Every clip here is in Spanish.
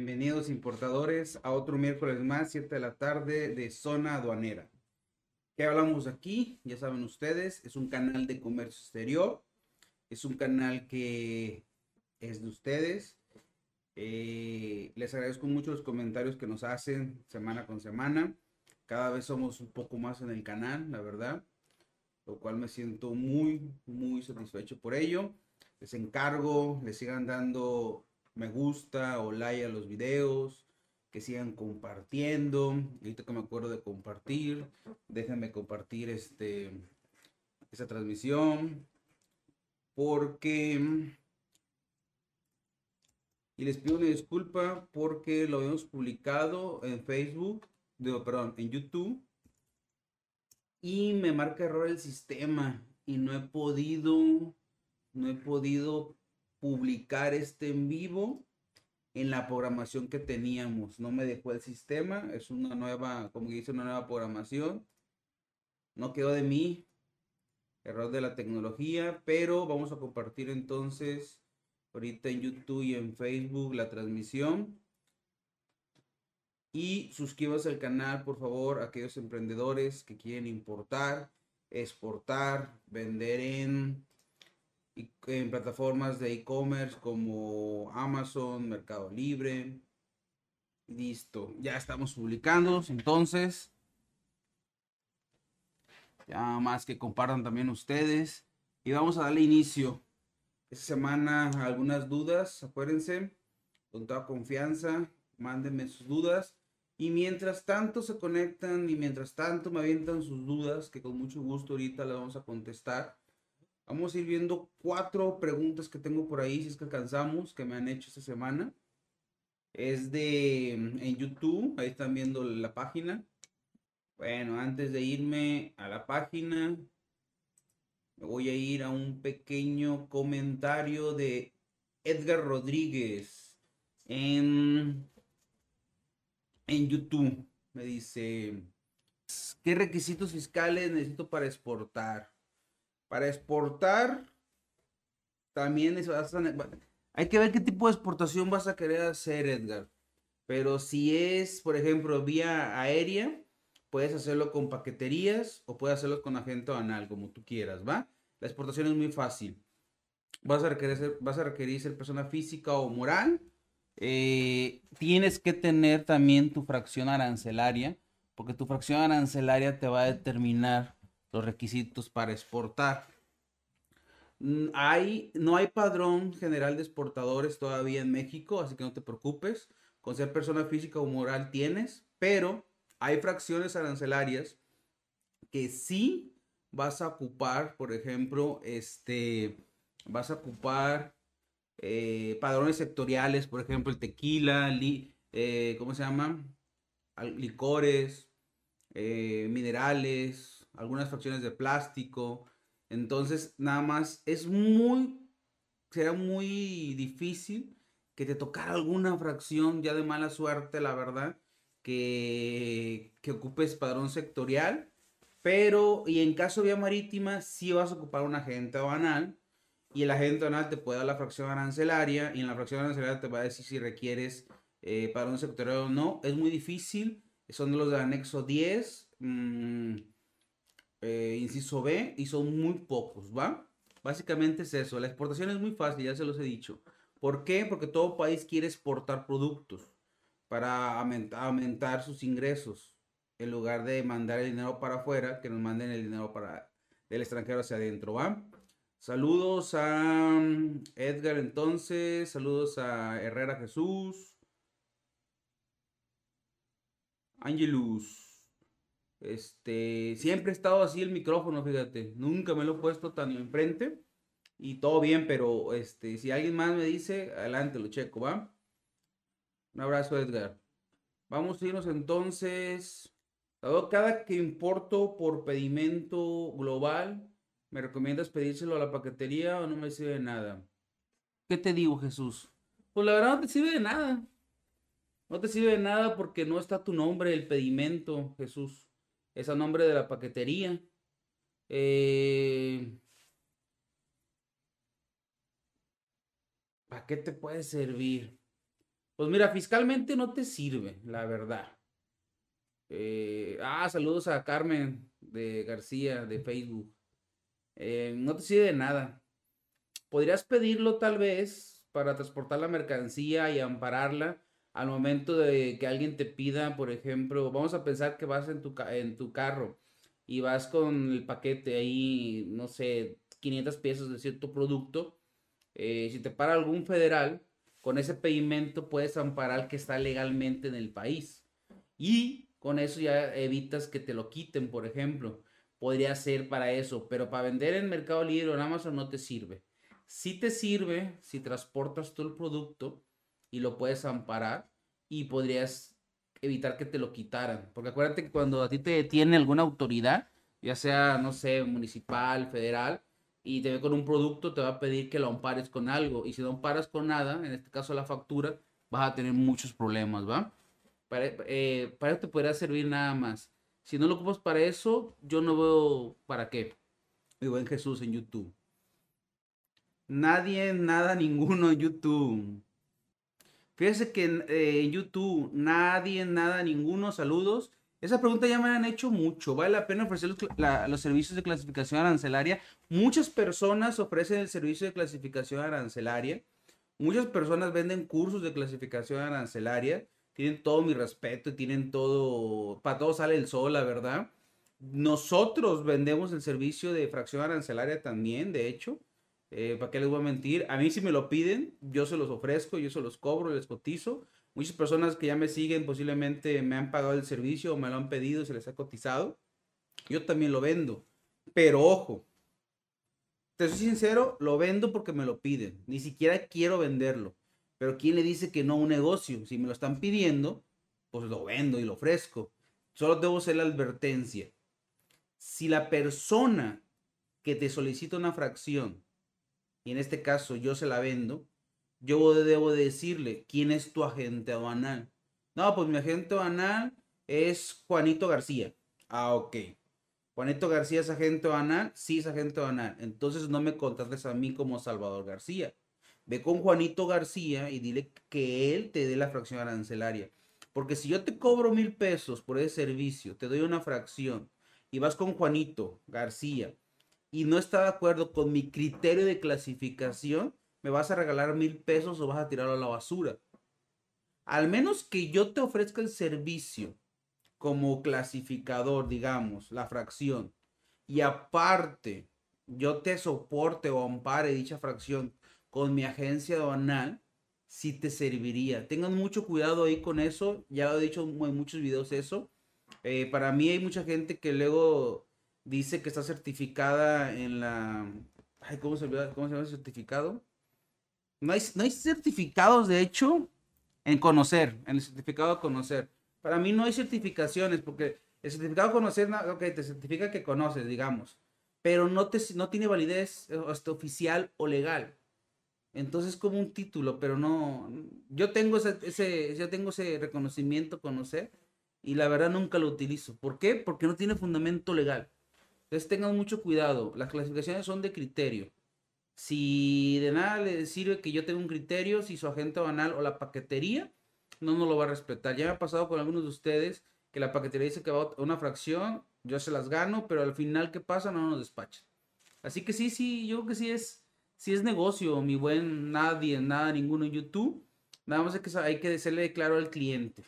Bienvenidos importadores a otro miércoles más, 7 de la tarde de Zona Aduanera. ¿Qué hablamos aquí? Ya saben ustedes, es un canal de comercio exterior. Es un canal que es de ustedes. Eh, les agradezco mucho los comentarios que nos hacen semana con semana. Cada vez somos un poco más en el canal, la verdad. Lo cual me siento muy, muy satisfecho por ello. Les encargo, les sigan dando me gusta o like a los videos, que sigan compartiendo. Ahorita que me acuerdo de compartir, déjenme compartir este esta transmisión porque y les pido una disculpa porque lo hemos publicado en Facebook, digo, perdón, en YouTube y me marca error el sistema y no he podido no he podido publicar este en vivo en la programación que teníamos. No me dejó el sistema, es una nueva, como dice, una nueva programación. No quedó de mí, error de la tecnología, pero vamos a compartir entonces ahorita en YouTube y en Facebook la transmisión. Y suscríbase al canal, por favor, aquellos emprendedores que quieren importar, exportar, vender en en plataformas de e-commerce como Amazon, Mercado Libre. Listo, ya estamos publicando, entonces. Ya más que compartan también ustedes. Y vamos a darle inicio. Esta semana algunas dudas, acuérdense, con toda confianza, mándenme sus dudas. Y mientras tanto se conectan y mientras tanto me avientan sus dudas, que con mucho gusto ahorita las vamos a contestar Vamos a ir viendo cuatro preguntas que tengo por ahí, si es que alcanzamos, que me han hecho esta semana. Es de en YouTube, ahí están viendo la página. Bueno, antes de irme a la página, me voy a ir a un pequeño comentario de Edgar Rodríguez en, en YouTube. Me dice, ¿qué requisitos fiscales necesito para exportar? Para exportar, también hay que ver qué tipo de exportación vas a querer hacer, Edgar. Pero si es, por ejemplo, vía aérea, puedes hacerlo con paqueterías o puedes hacerlo con agente anal, como tú quieras, ¿va? La exportación es muy fácil. Vas a requerir ser, vas a requerir ser persona física o moral. Eh, tienes que tener también tu fracción arancelaria, porque tu fracción arancelaria te va a determinar los requisitos para exportar. Mm, hay, no hay padrón general de exportadores todavía en México, así que no te preocupes. Con ser persona física o moral tienes, pero hay fracciones arancelarias que sí vas a ocupar, por ejemplo, este, vas a ocupar eh, padrones sectoriales, por ejemplo, el tequila, eh, ¿cómo se llama? Licores, eh, minerales, algunas fracciones de plástico. Entonces, nada más es muy, será muy difícil que te tocara alguna fracción ya de mala suerte, la verdad, que, que ocupes padrón sectorial. Pero, y en caso de vía marítima, sí vas a ocupar un agente banal. Y el agente banal te puede dar la fracción arancelaria. Y en la fracción arancelaria te va a decir si requieres eh, padrón sectorial o no. Es muy difícil. Son los del anexo 10. Eh, inciso B, y son muy pocos, ¿va? Básicamente es eso. La exportación es muy fácil, ya se los he dicho. ¿Por qué? Porque todo país quiere exportar productos para aumentar sus ingresos. En lugar de mandar el dinero para afuera, que nos manden el dinero para del extranjero hacia adentro, ¿va? Saludos a mm, Edgar entonces, saludos a Herrera Jesús. Angelus. Este, siempre he estado así el micrófono, fíjate. Nunca me lo he puesto tan enfrente. Y todo bien, pero este, si alguien más me dice, adelante, lo checo, ¿va? Un abrazo, Edgar. Vamos a irnos entonces. Cada que importo por pedimento global, ¿me recomiendas pedírselo a la paquetería o no me sirve de nada? ¿Qué te digo, Jesús? Pues la verdad no te sirve de nada. No te sirve de nada porque no está tu nombre, el pedimento, Jesús es nombre de la paquetería. Eh, ¿Para qué te puede servir? Pues mira, fiscalmente no te sirve, la verdad. Eh, ah, saludos a Carmen de García de Facebook. Eh, no te sirve de nada. Podrías pedirlo tal vez para transportar la mercancía y ampararla al momento de que alguien te pida, por ejemplo, vamos a pensar que vas en tu, en tu carro y vas con el paquete ahí, no sé, 500 pesos de cierto producto. Eh, si te para algún federal, con ese pedimento puedes amparar que está legalmente en el país. Y con eso ya evitas que te lo quiten, por ejemplo. Podría ser para eso, pero para vender en Mercado Libre o en Amazon no te sirve. Si te sirve si transportas tú el producto y lo puedes amparar y podrías evitar que te lo quitaran. Porque acuérdate que cuando a ti te detiene alguna autoridad, ya sea, no sé, municipal, federal, y te ve con un producto, te va a pedir que lo ampares con algo. Y si no amparas con nada, en este caso la factura, vas a tener muchos problemas, ¿va? Para, eh, para eso te podría servir nada más. Si no lo ocupas para eso, yo no veo para qué. Mi buen Jesús en YouTube. Nadie, nada, ninguno en YouTube. Fíjese que eh, en YouTube, nadie, nada, ninguno, saludos. Esa pregunta ya me han hecho mucho. ¿Vale la pena ofrecer los, servicios de clasificación arancelaria? Muchas personas ofrecen el servicio de clasificación arancelaria. Muchas personas venden cursos de clasificación arancelaria. Tienen todo mi respeto, tienen todo, para todo sale el sol, la verdad. Nosotros vendemos el servicio de fracción arancelaria también, de hecho. Eh, ¿Para qué les voy a mentir? A mí si me lo piden, yo se los ofrezco, yo se los cobro, les cotizo. Muchas personas que ya me siguen posiblemente me han pagado el servicio o me lo han pedido, se les ha cotizado. Yo también lo vendo. Pero ojo, te soy sincero, lo vendo porque me lo piden. Ni siquiera quiero venderlo. Pero ¿quién le dice que no a un negocio? Si me lo están pidiendo, pues lo vendo y lo ofrezco. Solo debo hacer la advertencia. Si la persona que te solicita una fracción y en este caso yo se la vendo, yo debo decirle quién es tu agente aduanal. No, pues mi agente aduanal es Juanito García. Ah, ok. Juanito García es agente aduanal, sí es agente aduanal. Entonces no me contrates a mí como Salvador García. Ve con Juanito García y dile que él te dé la fracción arancelaria. Porque si yo te cobro mil pesos por ese servicio, te doy una fracción y vas con Juanito García y no está de acuerdo con mi criterio de clasificación, me vas a regalar mil pesos o vas a tirarlo a la basura. Al menos que yo te ofrezca el servicio como clasificador, digamos, la fracción, y aparte yo te soporte o ampare dicha fracción con mi agencia aduanal, sí te serviría. Tengan mucho cuidado ahí con eso, ya lo he dicho en muchos videos eso. Eh, para mí hay mucha gente que luego dice que está certificada en la... Ay, ¿cómo se, ¿Cómo se llama el certificado? No hay, no hay certificados, de hecho, en conocer, en el certificado de conocer. Para mí no hay certificaciones, porque el certificado de conocer, ok, te certifica que conoces, digamos, pero no, te, no tiene validez este, oficial o legal. Entonces como un título, pero no, yo tengo ese, ese, yo tengo ese reconocimiento, conocer, y la verdad nunca lo utilizo. ¿Por qué? Porque no tiene fundamento legal. Entonces tengan mucho cuidado. Las clasificaciones son de criterio. Si de nada le sirve que yo tenga un criterio, si su agente banal o la paquetería no nos lo va a respetar. Ya me ha pasado con algunos de ustedes que la paquetería dice que va a una fracción, yo se las gano, pero al final, ¿qué pasa? No nos despachan. Así que sí, sí, yo creo que sí es, sí es negocio, mi buen nadie, nada, ninguno en YouTube. Nada más es que hay que decirle claro al cliente.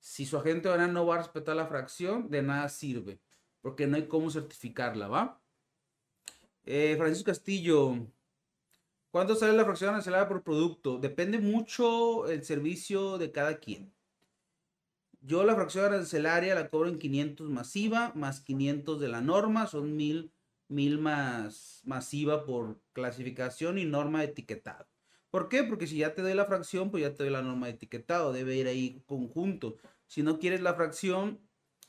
Si su agente banal no va a respetar la fracción, de nada sirve porque no hay cómo certificarla, ¿va? Eh, Francisco Castillo, ¿cuánto sale la fracción arancelaria por producto? Depende mucho el servicio de cada quien. Yo la fracción arancelaria la cobro en 500 masiva, más 500 de la norma, son 1000, 1000 más masiva por clasificación y norma de etiquetado. ¿Por qué? Porque si ya te doy la fracción, pues ya te doy la norma de etiquetado, debe ir ahí conjunto. Si no quieres la fracción,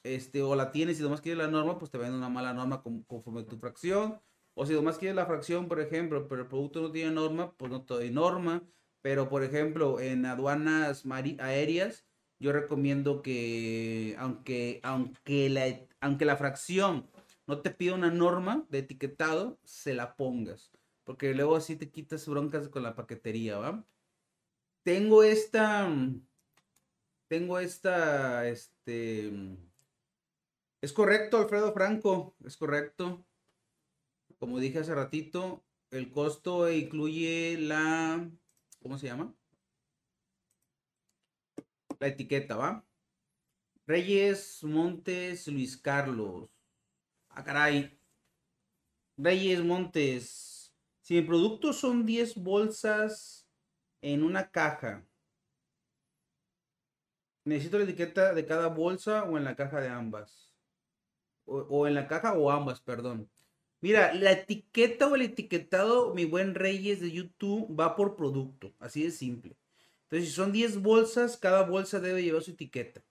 este, o la tienes y nomás quieres la norma, pues te venden una mala norma conforme tu fracción. O si nomás quieres la fracción, por ejemplo, pero el producto no tiene norma, pues no te doy norma. Pero, por ejemplo, en aduanas aéreas, yo recomiendo que, aunque, aunque, la, aunque la fracción no te pida una norma de etiquetado, se la pongas. Porque luego así te quitas broncas con la paquetería, ¿va? tengo esta, tengo esta, este, es correcto, Alfredo Franco, es correcto. Como dije hace ratito, el costo incluye la, ¿cómo se llama? La etiqueta, ¿va? Reyes Montes Luis Carlos. Ah, caray. Reyes Montes. Si mi producto son 10 bolsas en una caja, necesito la etiqueta de cada bolsa o en la caja de ambas. O, en la caja o ambas, perdón. Mira, la etiqueta o el etiquetado, mi buen Reyes de YouTube, va por producto. Así de simple. Entonces, si son 10 bolsas, cada bolsa debe llevar su etiqueta.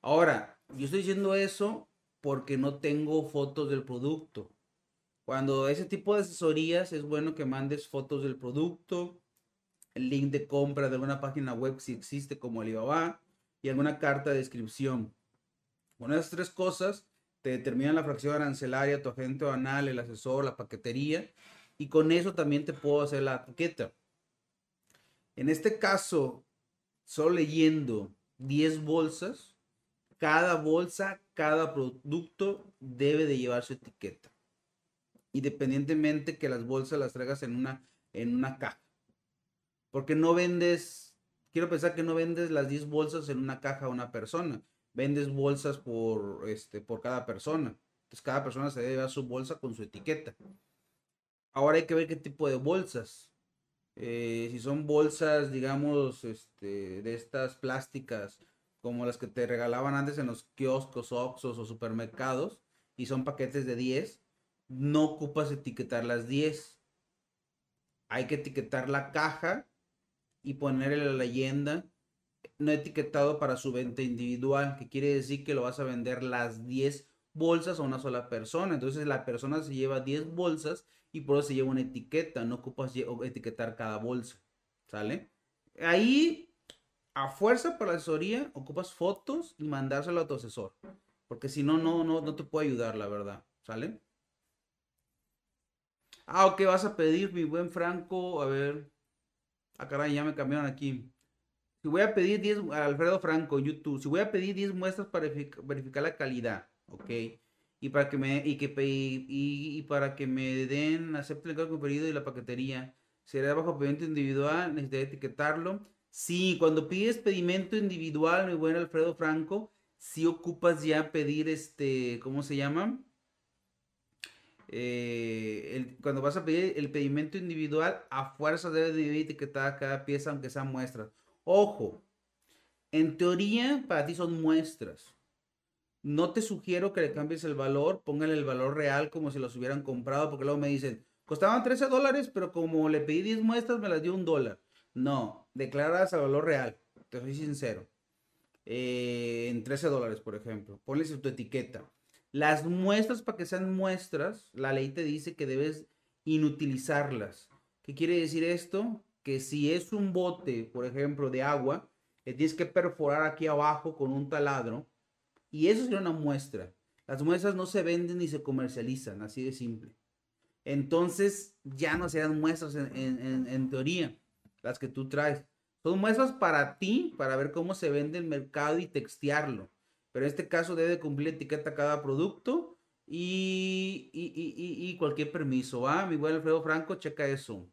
Ahora, yo estoy diciendo eso porque no tengo fotos del producto. Cuando ese tipo de asesorías es bueno que mandes fotos del producto, el link de compra de alguna página web si existe como Alibaba y alguna carta de descripción. Con esas tres cosas te determinan la fracción arancelaria, tu agente banal, el asesor, la paquetería y con eso también te puedo hacer la etiqueta. En este caso, solo leyendo 10 bolsas, cada bolsa, cada producto debe de llevar su etiqueta. Independientemente que las bolsas las traigas en una, en una caja. Porque no vendes, quiero pensar que no vendes las 10 bolsas en una caja a una persona. Vendes bolsas por, este, por cada persona. Entonces cada persona se debe llevar su bolsa con su etiqueta. Ahora hay que ver qué tipo de bolsas. Eh, si son bolsas, digamos, este, de estas plásticas como las que te regalaban antes en los kioscos, oxos o supermercados, y son paquetes de 10, no ocupas etiquetar las 10. Hay que etiquetar la caja y ponerle la leyenda no etiquetado para su venta individual, que quiere decir que lo vas a vender las 10 bolsas a una sola persona. Entonces la persona se lleva 10 bolsas y por eso se lleva una etiqueta, no ocupas etiquetar cada bolsa. ¿Sale? Ahí a fuerza para la asesoría ocupas fotos y mandárselo a tu asesor. Porque si no, no, no, no te puede ayudar, la verdad. ¿Sale? Ah, ok, vas a pedir, mi buen Franco. A ver. Ah, caray, ya me cambiaron aquí. Si voy a pedir 10, Alfredo Franco, YouTube, si voy a pedir 10 muestras para verificar la calidad, ok. Y para que me, y que, y, para que me den, acepten el cargo pedido y la paquetería. Será bajo pedimento individual, necesitaré etiquetarlo Sí, cuando pides pedimento individual, mi buen Alfredo Franco, si ocupas ya pedir este, ¿cómo se llama? Eh, cuando vas a pedir el pedimento individual, a fuerza debe de etiquetar cada pieza, aunque sean muestras. Ojo, en teoría para ti son muestras. No te sugiero que le cambies el valor, póngale el valor real como si los hubieran comprado, porque luego me dicen, costaban 13 dólares, pero como le pedí 10 muestras, me las dio un dólar. No, declaras al valor real, te soy sincero. Eh, en 13 dólares, por ejemplo. Ponles tu etiqueta. Las muestras, para que sean muestras, la ley te dice que debes inutilizarlas. ¿Qué quiere decir esto? Que si es un bote, por ejemplo, de agua, tienes que perforar aquí abajo con un taladro. Y eso sería una muestra. Las muestras no se venden ni se comercializan, así de simple. Entonces ya no serán muestras en teoría las que tú traes. Son muestras para ti, para ver cómo se vende el mercado y textearlo. Pero en este caso debe cumplir etiqueta cada producto y, y, cualquier permiso. ¿va? Mi buen Alfredo Franco, checa eso.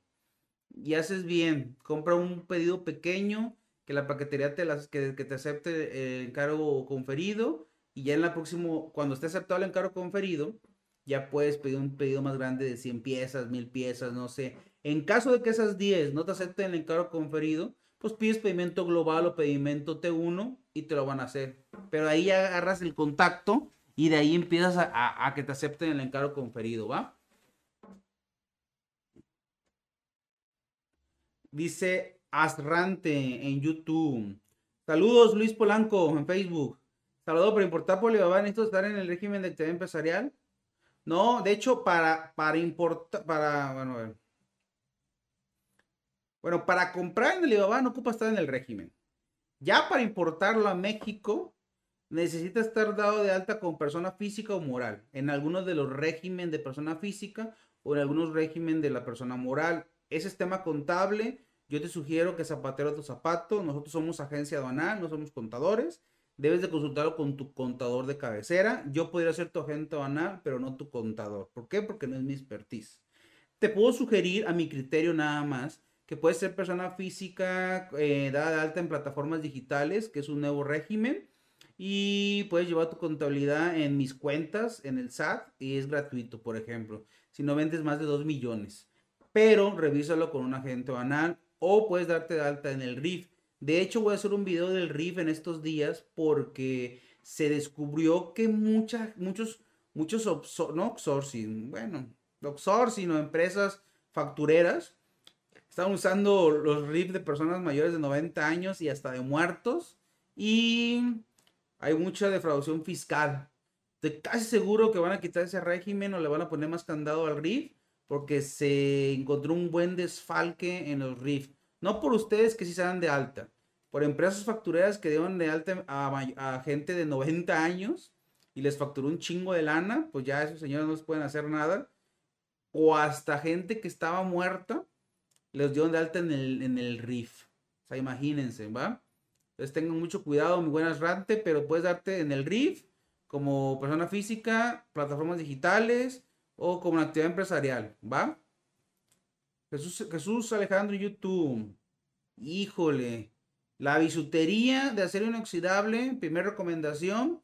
Y haces bien, compra un pedido pequeño, que la paquetería te, las, que, te acepte el encargo conferido. Y ya en la próxima, cuando esté aceptado el encargo conferido, ya puedes pedir un pedido más grande de 100 piezas, 1000 piezas, no sé. En caso de que esas 10 no te acepten el encargo conferido, pues pides pedimento global o pedimento T1 y te lo van a hacer. Pero ahí agarras el contacto y de ahí empiezas a, que te acepten el encargo conferido, ¿va? Dice Asrante en YouTube. Saludos Luis Polanco en Facebook. Saludos por importar por Alibaba. ¿Necesito estar en el régimen de actividad empresarial? No, de hecho, para, para importar, para, bueno, a ver. Bueno, para comprar en Alibaba no ocupa estar en el régimen. Ya para importarlo a México, necesita estar dado de alta con persona física o moral. En algunos de los regímenes de persona física o en algunos regímenes de la persona moral. Ese es tema contable. Yo te sugiero que zapatero tu zapato. Nosotros somos agencia aduanal, no somos contadores. Debes de consultarlo con tu contador de cabecera. Yo podría ser tu agente aduanal, pero no tu contador. ¿Por qué? Porque no es mi expertise. Te puedo sugerir a mi criterio nada más que puedes ser persona física eh, dada de alta en plataformas digitales, que es un nuevo régimen. Y puedes llevar tu contabilidad en mis cuentas, en el SAT, y es gratuito, por ejemplo, si no vendes más de 2 millones. Pero revísalo con un agente banal o puedes darte de alta en el RIF. De hecho, voy a hacer un video del RIF en estos días porque se descubrió que muchas, muchos, muchos, no outsourcing, bueno, outsourcing o empresas factureras están usando los RIF de personas mayores de 90 años y hasta de muertos. Y hay mucha defraudación fiscal. Estoy casi seguro que van a quitar ese régimen o le van a poner más candado al RIF porque se encontró un buen desfalque en los RIF. No por ustedes que sí se dan de alta, por empresas factureras que dieron de alta a, gente de 90 años y les facturó un chingo de lana, pues ya esos señores no les pueden hacer nada. O hasta gente que estaba muerta les dieron de alta en el, en el RIF. O sea, imagínense, ¿va? Entonces tengan mucho cuidado, mi buenas rante, pero puedes darte en el RIF como persona física, plataformas digitales o como una actividad empresarial, ¿va? Jesús, Alejandro YouTube. Híjole. La bisutería de acero inoxidable, primera recomendación,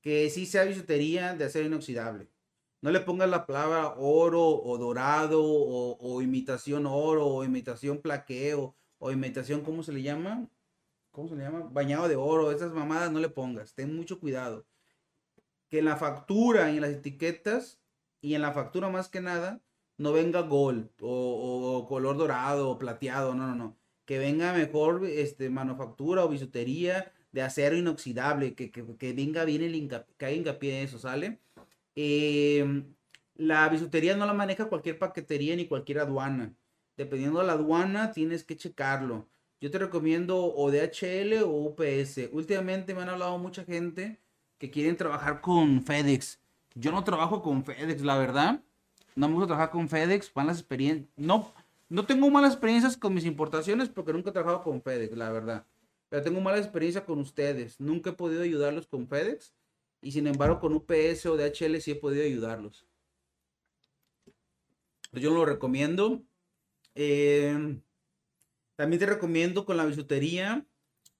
que sí sea bisutería de acero inoxidable. No le pongas la palabra oro o dorado o, imitación oro o imitación plaqueo o imitación, ¿cómo se le llama? ¿Cómo se le llama? Bañado de oro. Esas mamadas no le pongas. Ten mucho cuidado. Que en la factura y en las etiquetas y en la factura más que nada no venga gold o, color dorado o plateado. No, no, no. Que venga mejor este, manufactura o bisutería de acero inoxidable. Que, venga bien el hincapié, que haya hincapié en eso, ¿sale? Em, la bisutería no la maneja cualquier paquetería ni cualquier aduana. Dependiendo de la aduana, tienes que checarlo. Yo te recomiendo o DHL o UPS. Últimamente me han hablado mucha gente que quieren trabajar con FedEx. Yo no trabajo con FedEx, la verdad. No me gusta trabajar con FedEx. Malas experiencias. No, no tengo malas experiencias con mis importaciones porque nunca he trabajado con FedEx, la verdad. Pero tengo malas experiencias con ustedes. Nunca he podido ayudarlos con FedEx. Y sin embargo, con UPS o DHL sí he podido ayudarlos. Yo lo recomiendo. Eh, también te recomiendo con la bisutería.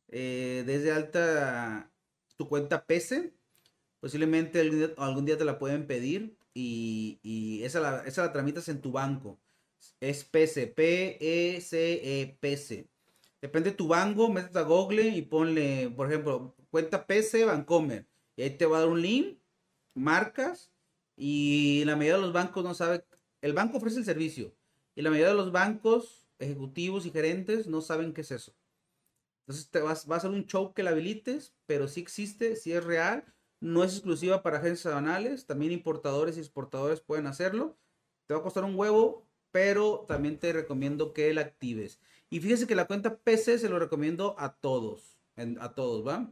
Eh, desde alta tu cuenta PC. Posiblemente algún día, te la pueden pedir. Y, esa, la, esa la tramitas en tu banco. Es PC. P-E-C-E, PC. Depende de tu banco. Métete a Google y ponle, por ejemplo, cuenta PC Bancomer y ahí te va a dar un link, marcas, y la mayoría de los bancos no sabe, el banco ofrece el servicio, y la mayoría de los bancos ejecutivos y gerentes no saben qué es eso. Entonces te vas, va a ser un show que la habilites, pero sí existe, sí es real, no es exclusiva para agencias aduanales, también importadores y exportadores pueden hacerlo. Te va a costar un huevo, pero también te recomiendo que la actives. Y fíjese que la cuenta PC se lo recomiendo a todos, a todos, ¿va?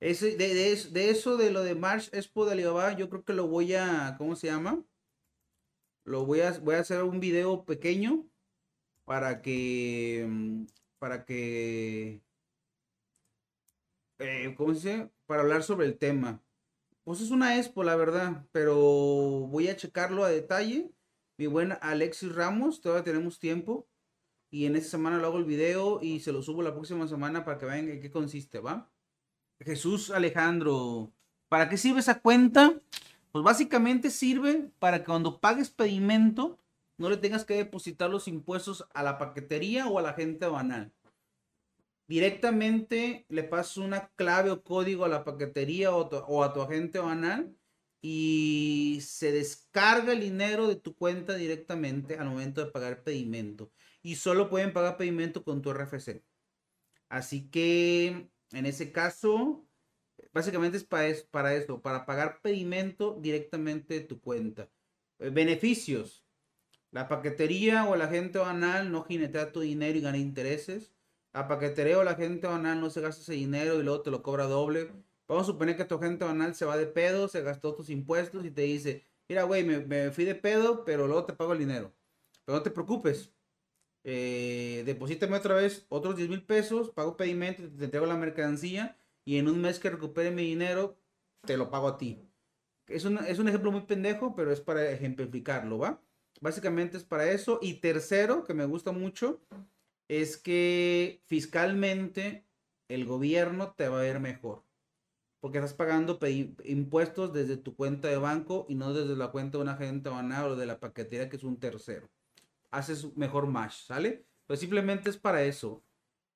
de, de, eso, de lo de March Expo de Alibaba, yo creo que lo voy a, ¿cómo se llama? Lo voy a, voy a hacer un video pequeño para que, mm, para que, eh, ¿cómo se dice? Para hablar sobre el tema. Pues es una expo, la verdad, pero voy a checarlo a detalle. Mi buen Alexis Ramos, todavía tenemos tiempo. Y en esta semana lo hago el video y se lo subo la próxima semana para que vean en qué consiste, ¿va? Jesús Alejandro, ¿para qué sirve esa cuenta? Pues básicamente sirve para que cuando pagues pedimento no le tengas que depositar los impuestos a la paquetería o a la gente banal. Directamente le pasas una clave o código a la paquetería o, a tu agente banal y se descarga el dinero de tu cuenta directamente al momento de pagar pedimento. Y solo pueden pagar pedimento con tu RFC. Así que en ese caso, básicamente es para, para esto, para pagar pedimento directamente de tu cuenta. Eh, beneficios. La paquetería o la agente banal no jinetea tu dinero y gana intereses. La paquetería o la agente banal no se gasta ese dinero y luego te lo cobra doble. Vamos a suponer que tu agente banal se va de pedo, se gastó tus impuestos y te dice, mira, güey, me, me fui de pedo, pero luego te pago el dinero. Pero no te preocupes. eh, deposítame otra vez otros 10 mil pesos, pago pedimento, te entrego la mercancía y en un mes que recupere mi dinero, te lo pago a ti. Es un, es un ejemplo muy pendejo, pero es para ejemplificarlo, ¿va? Básicamente es para eso. Y tercero, que me gusta mucho, es que fiscalmente el gobierno te va a ver mejor. Porque estás pagando impuestos desde tu cuenta de banco y no desde la cuenta de un agente banal o de la paquetería que es un tercero. Haces mejor match, ¿sale? Pues simplemente es para eso.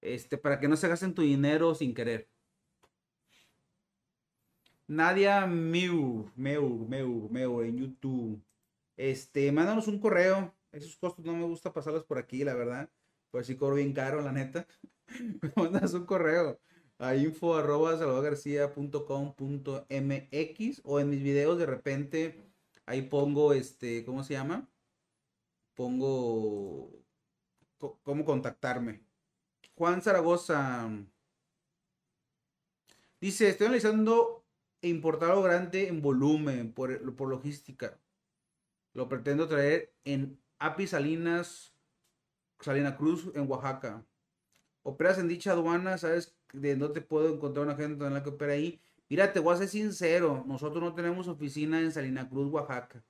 Este, para que no se gasten tu dinero sin querer. Nadia Meu, Meu, Meu, Meu en YouTube. Este, mándanos un correo. Esos costos no me gusta pasarlos por aquí, la verdad. Pues sí cobro bien caro, la neta. mandas un correo a info o en mis videos de repente ahí pongo este, ¿cómo se llama? Pongo cómo contactarme. Juan Zaragoza dice, estoy analizando importar algo grande en volumen por, por logística. Lo pretendo traer en Api Salinas, Salina Cruz, en Oaxaca. Operas en dicha aduana, ¿sabes de dónde puedo encontrar una gente en la que opera ahí? Mira, te voy a ser sincero, nosotros no tenemos oficina en Salina Cruz, Oaxaca.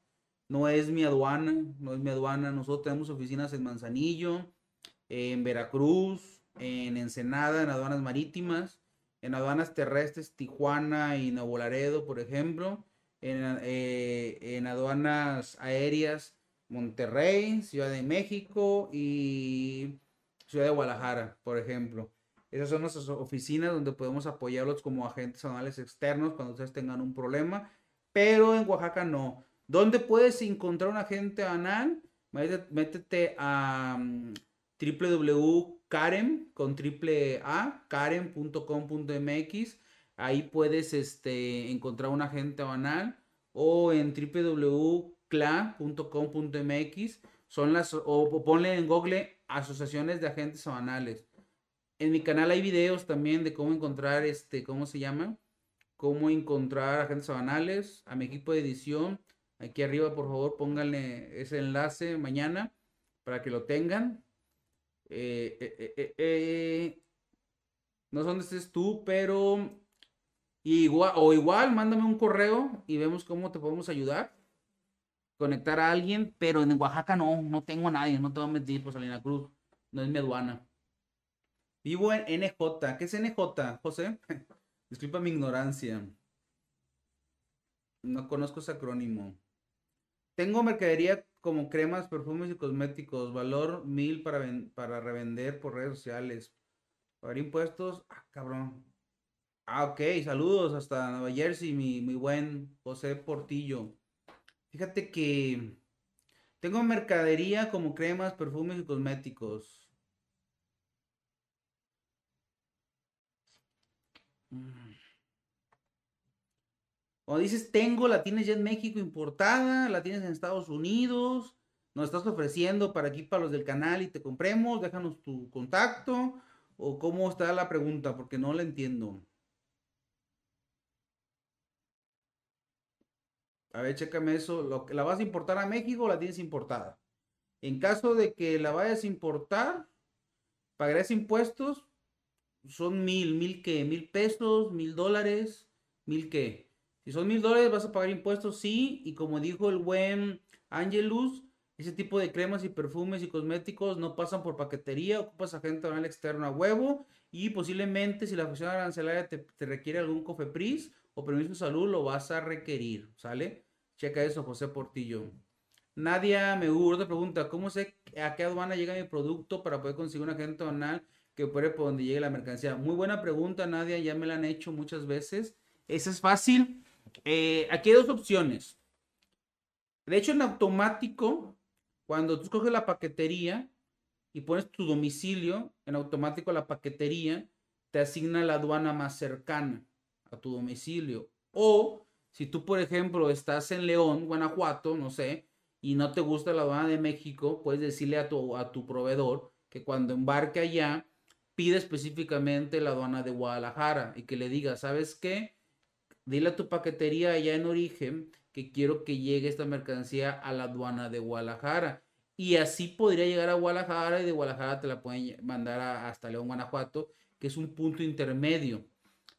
No es mi aduana, no es mi aduana. Nosotros tenemos oficinas en Manzanillo, en Veracruz, en Ensenada, en aduanas marítimas, en aduanas terrestres, Tijuana y Nuevo Laredo, por ejemplo eh, en, aduanas aéreas Monterrey, Ciudad de México y Ciudad de Guadalajara, por ejemplo. Esas son nuestras oficinas donde podemos apoyarlos como agentes aduanales externos cuando ustedes tengan un problema, pero en Oaxaca no. ¿Dónde puedes encontrar un agente anal? Métete a um, www.karen con triple A, karen.com.mx Ahí puedes este, encontrar un agente banal o en www.cla.com.mx son las o ponle en Google asociaciones de agentes banales. En mi canal hay videos también de cómo encontrar este, ¿cómo se llama? Cómo encontrar agentes banales a mi equipo de edición. Aquí arriba, por favor, pónganle ese enlace mañana para que lo tengan. Eh, eh, eh, no sé dónde estés tú, pero igual, o igual, mándame un correo y vemos cómo te podemos ayudar. Conectar a alguien, pero en Oaxaca no, no tengo a nadie, no te voy a meter por Salina Cruz, no es mi aduana. Vivo en NJ. ¿Qué es NJ, José? Disculpa mi ignorancia. No conozco ese acrónimo. Tengo mercadería como cremas, perfumes y cosméticos. Valor mil para, para revender por redes sociales. Pagar impuestos. Ah, cabrón. Ah, ok, saludos hasta Nueva Jersey, mi, mi buen José Portillo. Fíjate que tengo mercadería como cremas, perfumes y cosméticos. Cuando dices tengo, la tienes ya en México importada, la tienes en Estados Unidos, nos estás ofreciendo para aquí, para los del canal y te compremos, déjanos tu contacto o cómo está la pregunta, porque no la entiendo. A ver, chécame eso. Lo, ¿La vas a importar a México o la tienes importada? En caso de que la vayas a importar, pagarás impuestos. Son mil, mil qué, mil pesos, mil dólares, mil qué. Si son mil dólares, vas a pagar impuestos, sí. Y como dijo el buen Angelus, ese tipo de cremas y perfumes y cosméticos no pasan por paquetería, ocupas agente banal externo a huevo y posiblemente si la función arancelaria te, te requiere algún cofepris o permiso de salud, lo vas a requerir, ¿sale? Checa eso, José Portillo. Nadia me te pregunta, ¿cómo sé a qué aduana llega mi producto para poder conseguir un agente aduanal que opere por donde llegue la mercancía? Muy buena pregunta, Nadia, ya me la han hecho muchas veces. Eso es fácil. Eh, aquí hay dos opciones. De hecho, en automático, cuando tú escoges la paquetería y pones tu domicilio, en automático la paquetería te asigna la aduana más cercana a tu domicilio. O si tú, por ejemplo, estás en León, Guanajuato, no sé, y no te gusta la aduana de México, puedes decirle a tu, a tu proveedor que cuando embarque allá, pide específicamente la aduana de Guadalajara y que le diga, ¿sabes qué? Dile a tu paquetería allá en origen que quiero que llegue esta mercancía a la aduana de Guadalajara. y así podría llegar a Guadalajara y de Guadalajara te la pueden mandar hasta León, Guanajuato, que es un punto intermedio.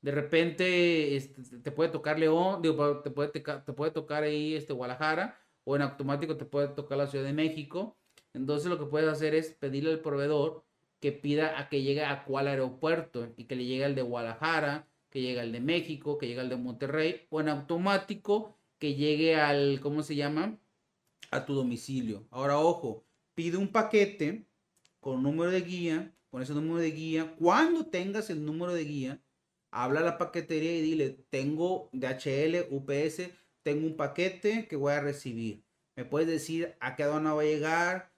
De repente este, te puede tocar León, te, puede, te puede tocar ahí este, Guadalajara o en automático te puede tocar la Ciudad de México. Entonces lo que puedes hacer es pedirle al proveedor que pida a que llegue a cuál aeropuerto y que le llegue al de Guadalajara, que llegue al de México, que llegue al de Monterrey o en automático que llegue al, ¿cómo se llama? A tu domicilio. Ahora, ojo, pide un paquete con número de guía, con ese número de guía. Cuando tengas el número de guía, habla a la paquetería y dile, tengo DHL, UPS, tengo un paquete que voy a recibir. Me puedes decir a qué aduana va a llegar,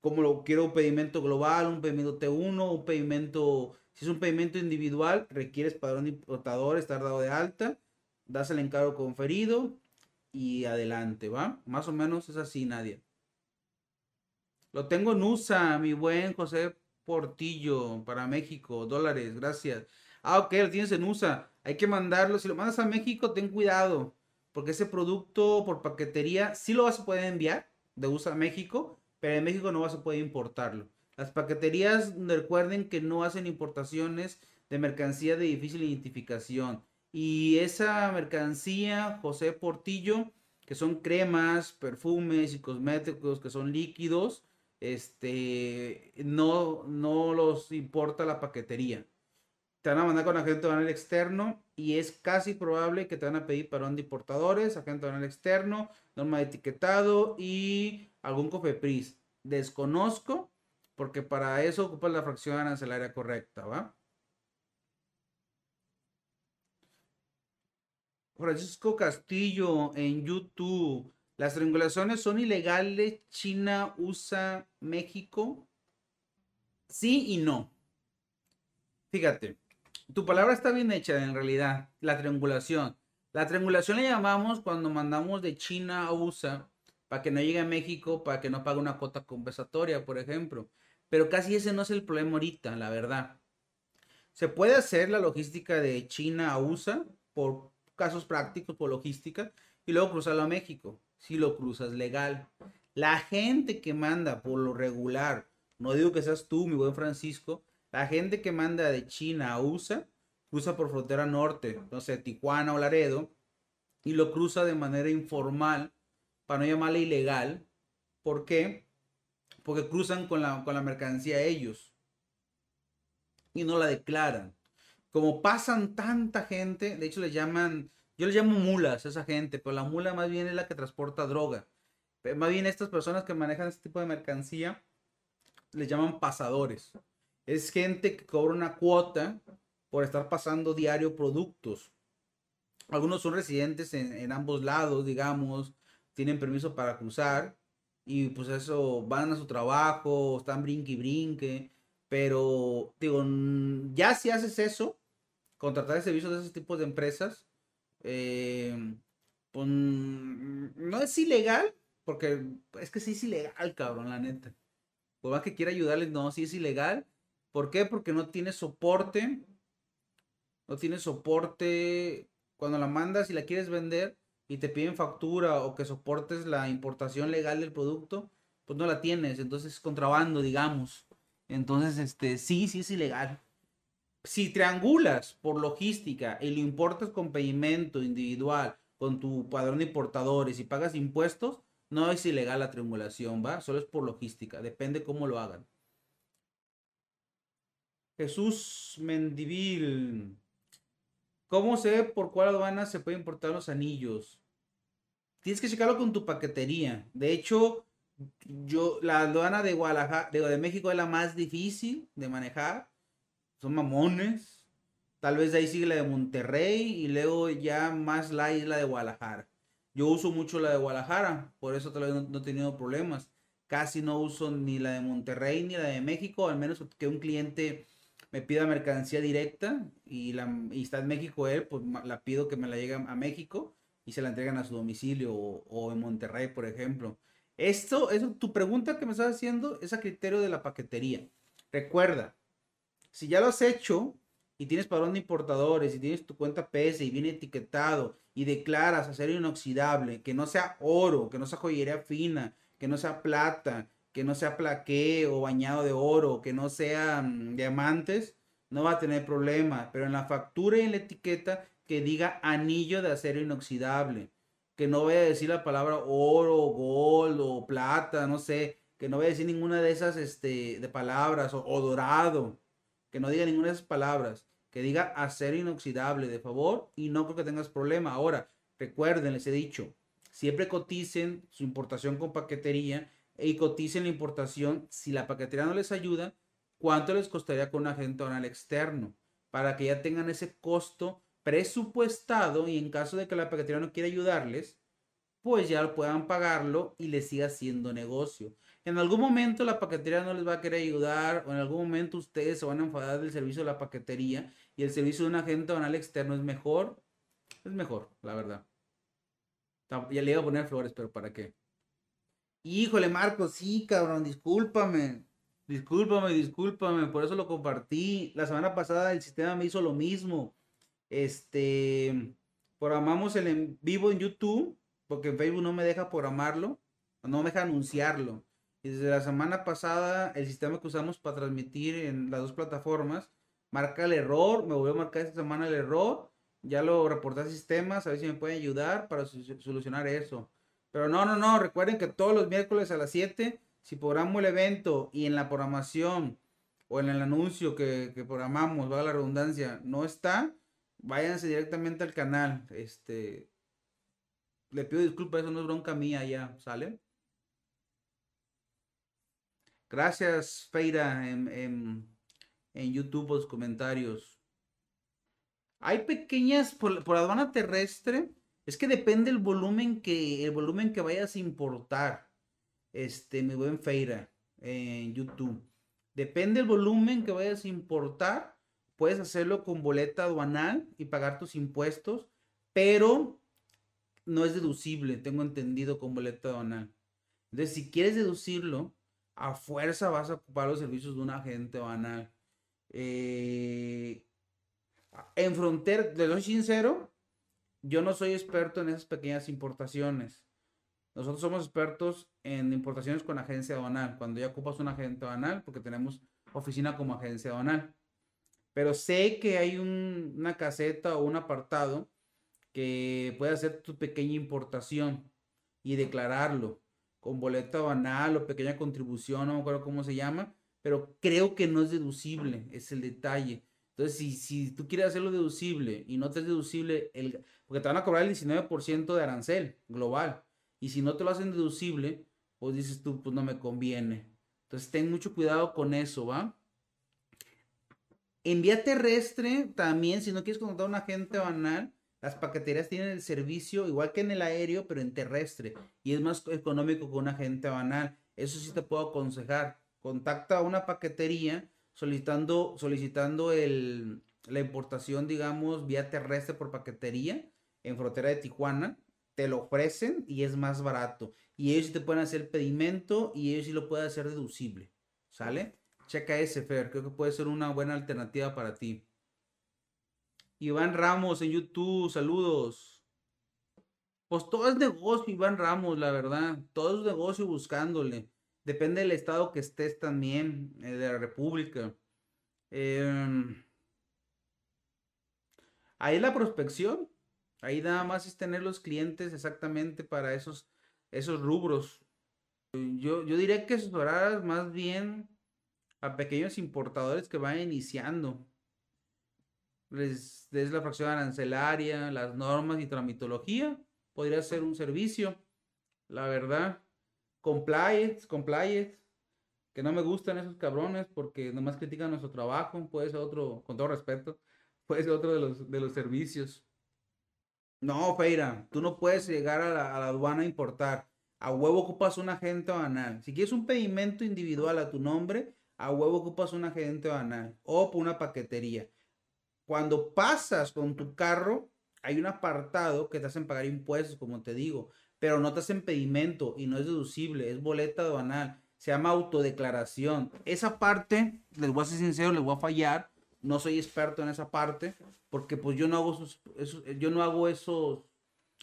cómo lo quiero un pedimento global, un pedimento T1, un pedimento, si es un pedimento individual, requieres padrón importador, estar dado de alta, das el encargo conferido y adelante, ¿va? Más o menos es así, Nadia. Lo tengo en USA, mi buen José Portillo, para México, dólares, gracias. Ah, ok, lo tienes en USA. Hay que mandarlo. Si lo mandas a México, ten cuidado. Porque ese producto por paquetería sí lo vas a poder enviar de USA a México, pero en México no vas a poder importarlo. Las paqueterías recuerden que no hacen importaciones de mercancía de difícil identificación. Y esa mercancía, José Portillo, que son cremas, perfumes y cosméticos que son líquidos, este, no, no los importa la paquetería. Te van a mandar con agente banal externo y es casi probable que te van a pedir parón de importadores, agente banal externo, norma de etiquetado y algún cofepris. Desconozco porque para eso ocupa la fracción arancelaria correcta, ¿va? Francisco Castillo en YouTube. Las triangulaciones son ilegales. China, USA, México. Sí y no. Fíjate, tu palabra está bien hecha en realidad. La triangulación. La triangulación le llamamos cuando mandamos de China a USA para que no llegue a México, para que no pague una cuota compensatoria, por ejemplo. Pero casi ese no es el problema ahorita, la verdad. Se puede hacer la logística de China a USA por casos prácticos, por logística, y luego cruzarlo a México, si lo cruzas legal. La gente que manda por lo regular, no digo que seas tú, mi buen Francisco, la gente que manda de China a USA, cruza por frontera norte, no sé, Tijuana o Laredo, y lo cruza de manera informal, para no llamarla ilegal. ¿Por qué? Porque cruzan con la, con la mercancía ellos y no la declaran como pasan tanta gente, de hecho le llaman, yo le llamo mulas a esa gente, pero la mula más bien es la que transporta droga. más bien estas personas que manejan este tipo de mercancía, les llaman pasadores. Es gente que cobra una cuota por estar pasando diario productos. Algunos son residentes en, en ambos lados, digamos, tienen permiso para cruzar y pues eso, van a su trabajo, están brinque y brinque pero, digo, ya si haces eso, contratar el servicio de esos tipos de empresas, eh, pues no es ilegal, porque es que sí es ilegal, cabrón, la neta. Por más que quiera ayudarles, no, sí es ilegal. ¿Por qué? Porque no tiene soporte. No tiene soporte cuando la mandas y la quieres vender y te piden factura o que soportes la importación legal del producto, pues no la tienes. Entonces es contrabando, digamos. Entonces, este, sí, sí es ilegal. Si triangulas por logística y lo importas con pedimento individual, con tu padrón de importadores y pagas impuestos, no es ilegal la triangulación, ¿va? Solo es por logística, depende cómo lo hagan. Jesús Mendivil. ¿Cómo sé por cuál aduana se puede importar los anillos? Tienes que checarlo con tu paquetería. De hecho, yo, la aduana de Guadalajara, de, México es la más difícil de manejar. Son mamones. Tal vez de ahí sigue la de Monterrey y luego ya más la isla de Guadalajara. Yo uso mucho la de Guadalajara, por eso tal vez no, he tenido problemas. Casi no uso ni la de Monterrey ni la de México, al menos que un cliente me pida mercancía directa y, la, y está en México él, pues la pido que me la llegue a México y se la entregan a su domicilio o, en Monterrey, por ejemplo. Esto, eso, tu pregunta que me estás haciendo es a criterio de la paquetería. Recuerda, si ya lo has hecho y tienes padrón de importadores y tienes tu cuenta PS y viene etiquetado y declaras acero inoxidable, que no sea oro, que no sea joyería fina, que no sea plata, que no sea plaqué o bañado de oro, que no sean diamantes, no va a tener problema. Pero en la factura y en la etiqueta que diga anillo de acero inoxidable, que no vaya a decir la palabra oro, gold o plata, no sé, que no vaya a decir ninguna de esas este, de palabras o, o dorado, que no diga ninguna de esas palabras, que diga acero inoxidable, de favor, y no creo que tengas problema. Ahora, recuerden, les he dicho, siempre coticen su importación con paquetería y coticen la importación, si la paquetería no les ayuda, cuánto les costaría con un agente aduanal externo, para que ya tengan ese costo presupuestado y en caso de que la paquetería no quiera ayudarles, pues ya puedan pagarlo y les siga haciendo negocio. En algún momento la paquetería no les va a querer ayudar o en algún momento ustedes se van a enfadar del servicio de la paquetería y el servicio de un agente aduanal externo es mejor. Es mejor, la verdad. Ya le iba a poner flores, pero ¿para qué? Híjole, Marco, sí, cabrón, discúlpame. Discúlpame, discúlpame, por eso lo compartí. La semana pasada el sistema me hizo lo mismo. Este, programamos el en vivo en YouTube, porque Facebook no me deja programarlo, no me deja anunciarlo. Y desde la semana pasada, el sistema que usamos para transmitir en las dos plataformas marca el error. Me voy a marcar esta semana el error. Ya lo reporté a sistemas, a ver si me pueden ayudar para solucionar eso. Pero no, no, no, recuerden que todos los miércoles a las 7, si programo el evento y en la programación o en el anuncio que, programamos, va la redundancia, no está, váyanse directamente al canal. Este, le pido disculpas, eso no es bronca mía ya, ¿sale? Gracias, Feira, en, en, YouTube por los comentarios. Hay pequeñas, por, por, aduana terrestre, es que depende el volumen que, el volumen que vayas a importar. Este, mi buen Feira, en YouTube. Depende el volumen que vayas a importar puedes hacerlo con boleta aduanal y pagar tus impuestos, pero no es deducible, tengo entendido, con boleta aduanal. Entonces, si quieres deducirlo, a fuerza vas a ocupar los servicios de un agente aduanal. Eh, en frontera, te soy sincero, yo no soy experto en esas pequeñas importaciones. Nosotros somos expertos en importaciones con agencia aduanal, cuando ya ocupas un agente aduanal, porque tenemos oficina como agencia aduanal. Pero sé que hay una caseta o un apartado que puede hacer tu pequeña importación y declararlo con boleta banal o pequeña contribución, no me acuerdo cómo se llama, pero creo que no es deducible, es el detalle. Entonces, si, si tú quieres hacerlo deducible y no te es deducible, el, porque te van a cobrar el 19% de arancel global, y si no te lo hacen deducible, pues dices tú, pues no me conviene. Entonces, ten mucho cuidado con eso, ¿va? En vía terrestre, también, si no quieres contratar a un agente banal, las paqueterías tienen el servicio igual que en el aéreo, pero en terrestre. Y es más económico que un agente banal. Eso sí te puedo aconsejar. Contacta a una paquetería solicitando, solicitando el, la importación, digamos, vía terrestre por paquetería en frontera de Tijuana. Te lo ofrecen y es más barato. Y ellos te pueden hacer pedimento y ellos sí lo pueden hacer deducible. ¿Sale? Checa ese, Fer. Creo que puede ser una buena alternativa para ti. Iván Ramos en YouTube, saludos. Pues todo es negocio, Iván Ramos, la verdad. Todo es negocio buscándole. Depende del estado que estés también, eh, de la República. Em, ahí la prospección. Ahí nada más es tener los clientes exactamente para esos, esos rubros. Yo, yo diría que asesorar más bien a pequeños importadores que van iniciando. Les la fracción arancelaria, las normas y tramitología. Podría ser un servicio, la verdad. Compliance, compliance. Que no me gustan esos cabrones porque nomás critican nuestro trabajo. Puede ser otro, con todo respeto, puede ser otro de los, de los servicios. No, Feira, tú no puedes llegar a la, a la aduana a importar. A huevo ocupas un agente banal. Si quieres un pedimento individual a tu nombre, a huevo ocupas un agente banal o una paquetería. Cuando pasas con tu carro, hay un apartado que te hacen pagar impuestos, como te digo, pero no te hacen pedimento y no es deducible, es boleta aduanal, se llama autodeclaración. Esa parte, les voy a ser sincero, les voy a fallar, no soy experto en esa parte, porque pues yo no hago esos, yo no hago esos,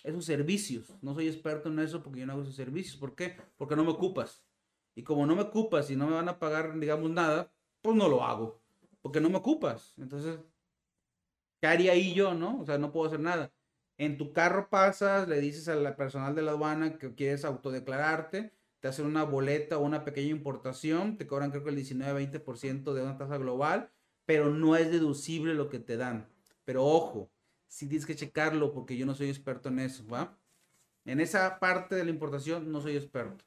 esos servicios. No soy experto en eso porque yo no hago esos servicios. ¿Por qué? Porque no me ocupas. Y como no me ocupas y no me van a pagar, digamos, nada, pues no lo hago. Porque no me ocupas. Entonces, ¿qué haría ahí yo, no? O sea, no puedo hacer nada. En tu carro pasas, le dices al personal de la aduana que quieres autodeclararte, te hacen una boleta o una pequeña importación, te cobran creo que el 19-20% de una tasa global, pero no es deducible lo que te dan. Pero ojo, si tienes que checarlo porque yo no soy experto en eso, ¿va? En esa parte de la importación no soy experto.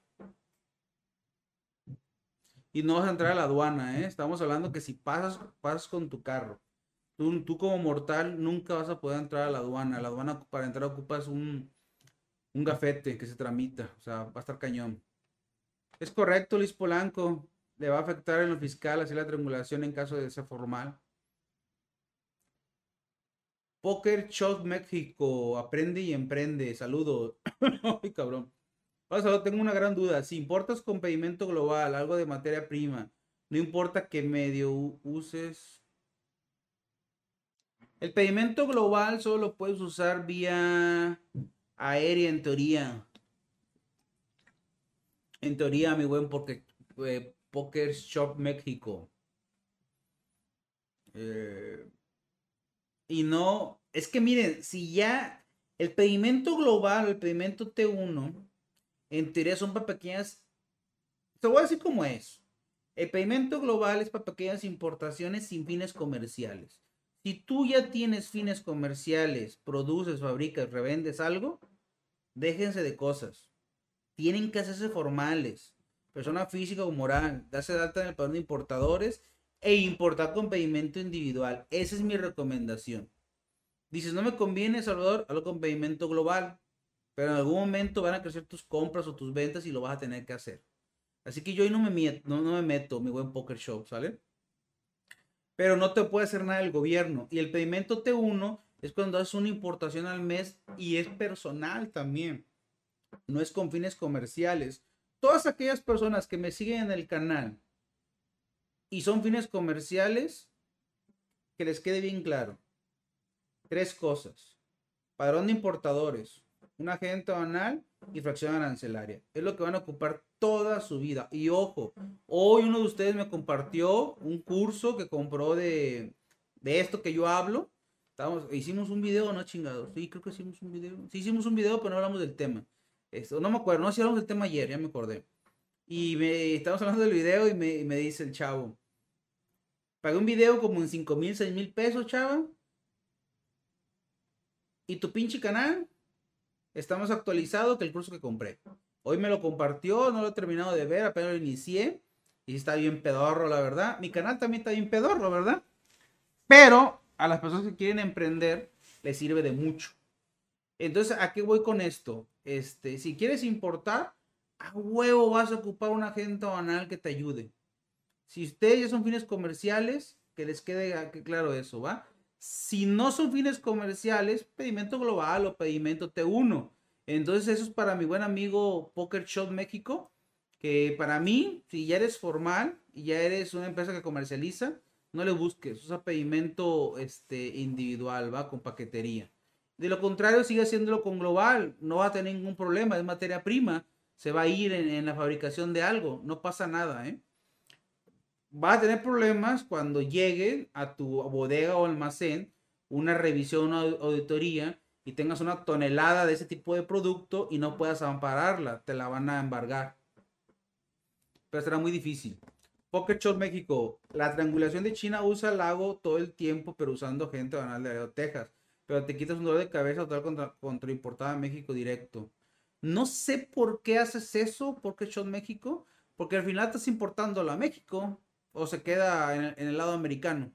Y no vas a entrar a la aduana, ¿eh? Estamos hablando que si pasas, pasas con tu carro Tú, como mortal nunca vas a poder entrar a la aduana. La aduana para entrar ocupas un, un gafete que se tramita. O sea, va a estar cañón. Es correcto, Luis Polanco. Le va a afectar en lo fiscal, así la triangulación en caso de ser formal. Poker Shop México. Aprende y emprende. Saludos. Ay, cabrón. Ahora tengo una gran duda. Si importas con pedimento global, algo de materia prima, no importa qué medio uses, el pedimento global solo lo puedes usar vía aérea en teoría. En teoría, mi buen porque, eh, Poker Shop México. Eh, y no, es que miren, si ya el pedimento global, el pedimento T1, en teoría son para pequeñas, te voy a decir es. El pedimento global es para pequeñas importaciones sin fines comerciales. Si tú ya tienes fines comerciales, produces, fabricas, revendes algo, déjense de cosas. Tienen que hacerse formales. Persona física o moral, darse de alta en el padrón de importadores e importar con pedimento individual. Esa es mi recomendación. Dices, no me conviene, Salvador, hazlo con pedimento global. Pero en algún momento van a crecer tus compras o tus ventas y lo vas a tener que hacer. Así que yo ahí no me, no, no me meto, mi buen poker show, ¿sale? Pero no te puede hacer nada el gobierno. Y el pedimento T1 es cuando haces una importación al mes y es personal también. No es con fines comerciales. Todas aquellas personas que me siguen en el canal y son fines comerciales, que les quede bien claro. Tres cosas. Padrón de importadores, un agente banal y fracción arancelaria. Es lo que van a ocupar toda su vida. Y ojo, hoy uno de ustedes me compartió un curso que compró de, de esto que yo hablo. Estábamos, hicimos un video, ¿no, chingados? Sí, creo que hicimos un video. Sí, hicimos un video, pero no hablamos del tema. Esto, no me acuerdo, no, si hablamos del tema ayer, ya me acordé. Y me, estamos hablando del video y me, me dice el chavo. Pagué un video como en 5 mil, 6 mil pesos, chava. Y tu pinche canal está más actualizado que el curso que compré. Hoy me lo compartió, no lo he terminado de ver, apenas lo inicié. Y está bien pedorro, la verdad. Mi canal también está bien pedorro, ¿verdad? Pero a las personas que quieren emprender, les sirve de mucho. Entonces, ¿a qué voy con esto? Este, si quieres importar, a huevo vas a ocupar un agente banal que te ayude. Si ustedes ya son fines comerciales, que les quede claro eso, ¿va? Si no son fines comerciales, pedimento global o pedimento T1. Entonces eso es para mi buen amigo Poker Shop México, que para mí, si ya eres formal y ya eres una empresa que comercializa, no le busques, usa pedimento este, individual, va con paquetería. De lo contrario, sigue haciéndolo con global, no va a tener ningún problema, es materia prima, se va a ir en, la fabricación de algo, no pasa nada, ¿eh? Va a tener problemas cuando llegue a tu bodega o almacén una revisión o auditoría y tengas una tonelada de ese tipo de producto y no puedas ampararla, te la van a embargar. Pero será muy difícil. Pocket Shop México, la triangulación de China usa el lago todo el tiempo, pero usando gente banal de Texas. Pero te quitas un dolor de cabeza total contra, contra importada a México directo. No sé por qué haces eso, Pocket Shop México, porque al final estás importándolo a México o se queda en, en el lado americano.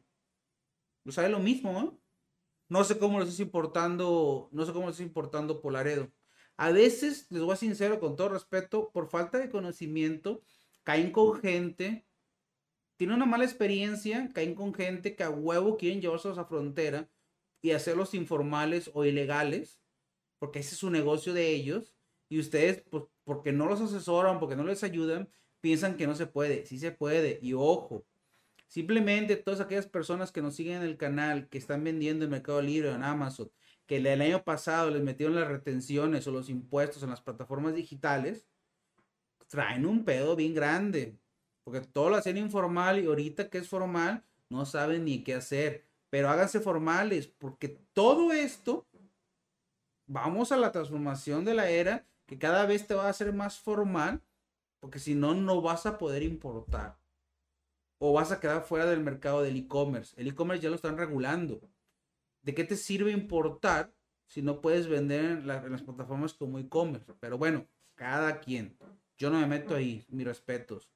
Lo sabe lo mismo, ¿no? No sé cómo lo estás importando, no sé cómo lo estás importando Polaredo. A veces, les voy a sincero, con todo respeto, por falta de conocimiento, caen con gente, tienen una mala experiencia, caen con gente que a huevo quieren llevarse a frontera y hacerlos informales o ilegales, porque ese es su negocio de ellos, y ustedes, pues, porque no los asesoran, porque no les ayudan, piensan que no se puede. Sí se puede, y ojo, Simplemente todas aquellas personas que nos siguen en el canal, que están vendiendo en Mercado Libre o en Amazon, que el año pasado les metieron las retenciones o los impuestos en las plataformas digitales, traen un pedo bien grande. Porque todo lo hacen informal y ahorita que es formal, no saben ni qué hacer. Pero háganse formales, porque todo esto, vamos a la transformación de la era, que cada vez te va a hacer más formal, porque si no, no vas a poder importar. O vas a quedar fuera del mercado del e-commerce. El e-commerce ya lo están regulando. ¿De qué te sirve importar si no puedes vender en, las plataformas como e-commerce? Pero bueno, cada quien. Yo no me meto ahí, mis respetos.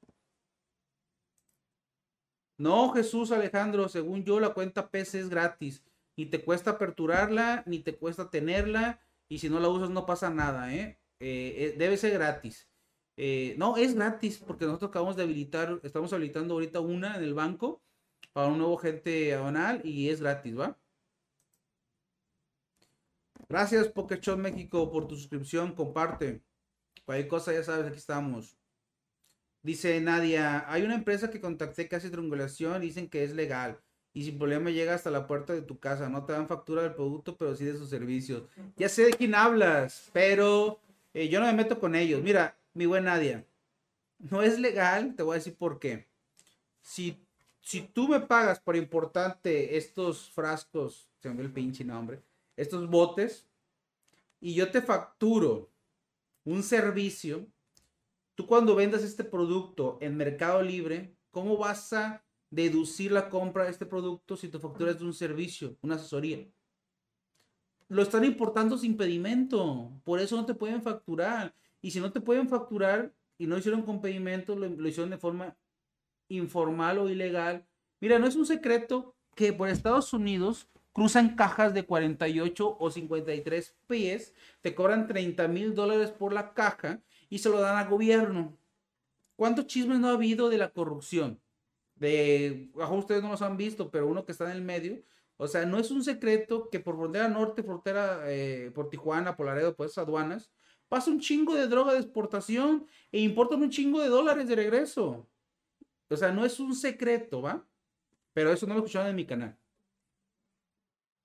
No, Jesús Alejandro, según yo la cuenta PC es gratis. Ni te cuesta aperturarla, ni te cuesta tenerla. Y si no la usas no pasa nada, ¿eh? eh, eh debe ser gratis. Eh, no, es gratis porque nosotros acabamos de habilitar, estamos habilitando ahorita una en el banco para un nuevo gente aduanal y es gratis, ¿va? Gracias, Pokechon México, por tu suscripción. Comparte. Cualquier cosa, ya sabes, aquí estamos. Dice Nadia, hay una empresa que contacté que hace triangulación dicen que es legal. Y sin problema llega hasta la puerta de tu casa. No te dan factura del producto, pero sí de sus servicios. Ya sé de quién hablas, pero eh, yo no me meto con ellos. Mira, mi buen Nadia, no es legal, te voy a decir por qué. Si, si tú me pagas por importarte estos frascos, se me el pinche nombre, estos botes y yo te facturo un servicio, tú cuando vendas este producto en Mercado Libre, ¿cómo vas a deducir la compra de este producto si tu factura es de un servicio, una asesoría? Lo están importando sin pedimento, por eso no te pueden facturar. Y si no te pueden facturar y no hicieron con pedimento, lo, hicieron de forma informal o ilegal. Mira, no es un secreto que por Estados Unidos cruzan cajas de 48 o 53 pies, te cobran 30 mil dólares por la caja y se lo dan al gobierno. ¿Cuántos chismes no ha habido de la corrupción? De, bajo ustedes no los han visto, pero uno que está en el medio. O sea, no es un secreto que por frontera norte, frontera eh, por Tijuana, por Laredo, por esas aduanas, pasa un chingo de droga de exportación e importan un chingo de dólares de regreso. O sea, no es un secreto, ¿va? Pero eso no lo escucharon en mi canal.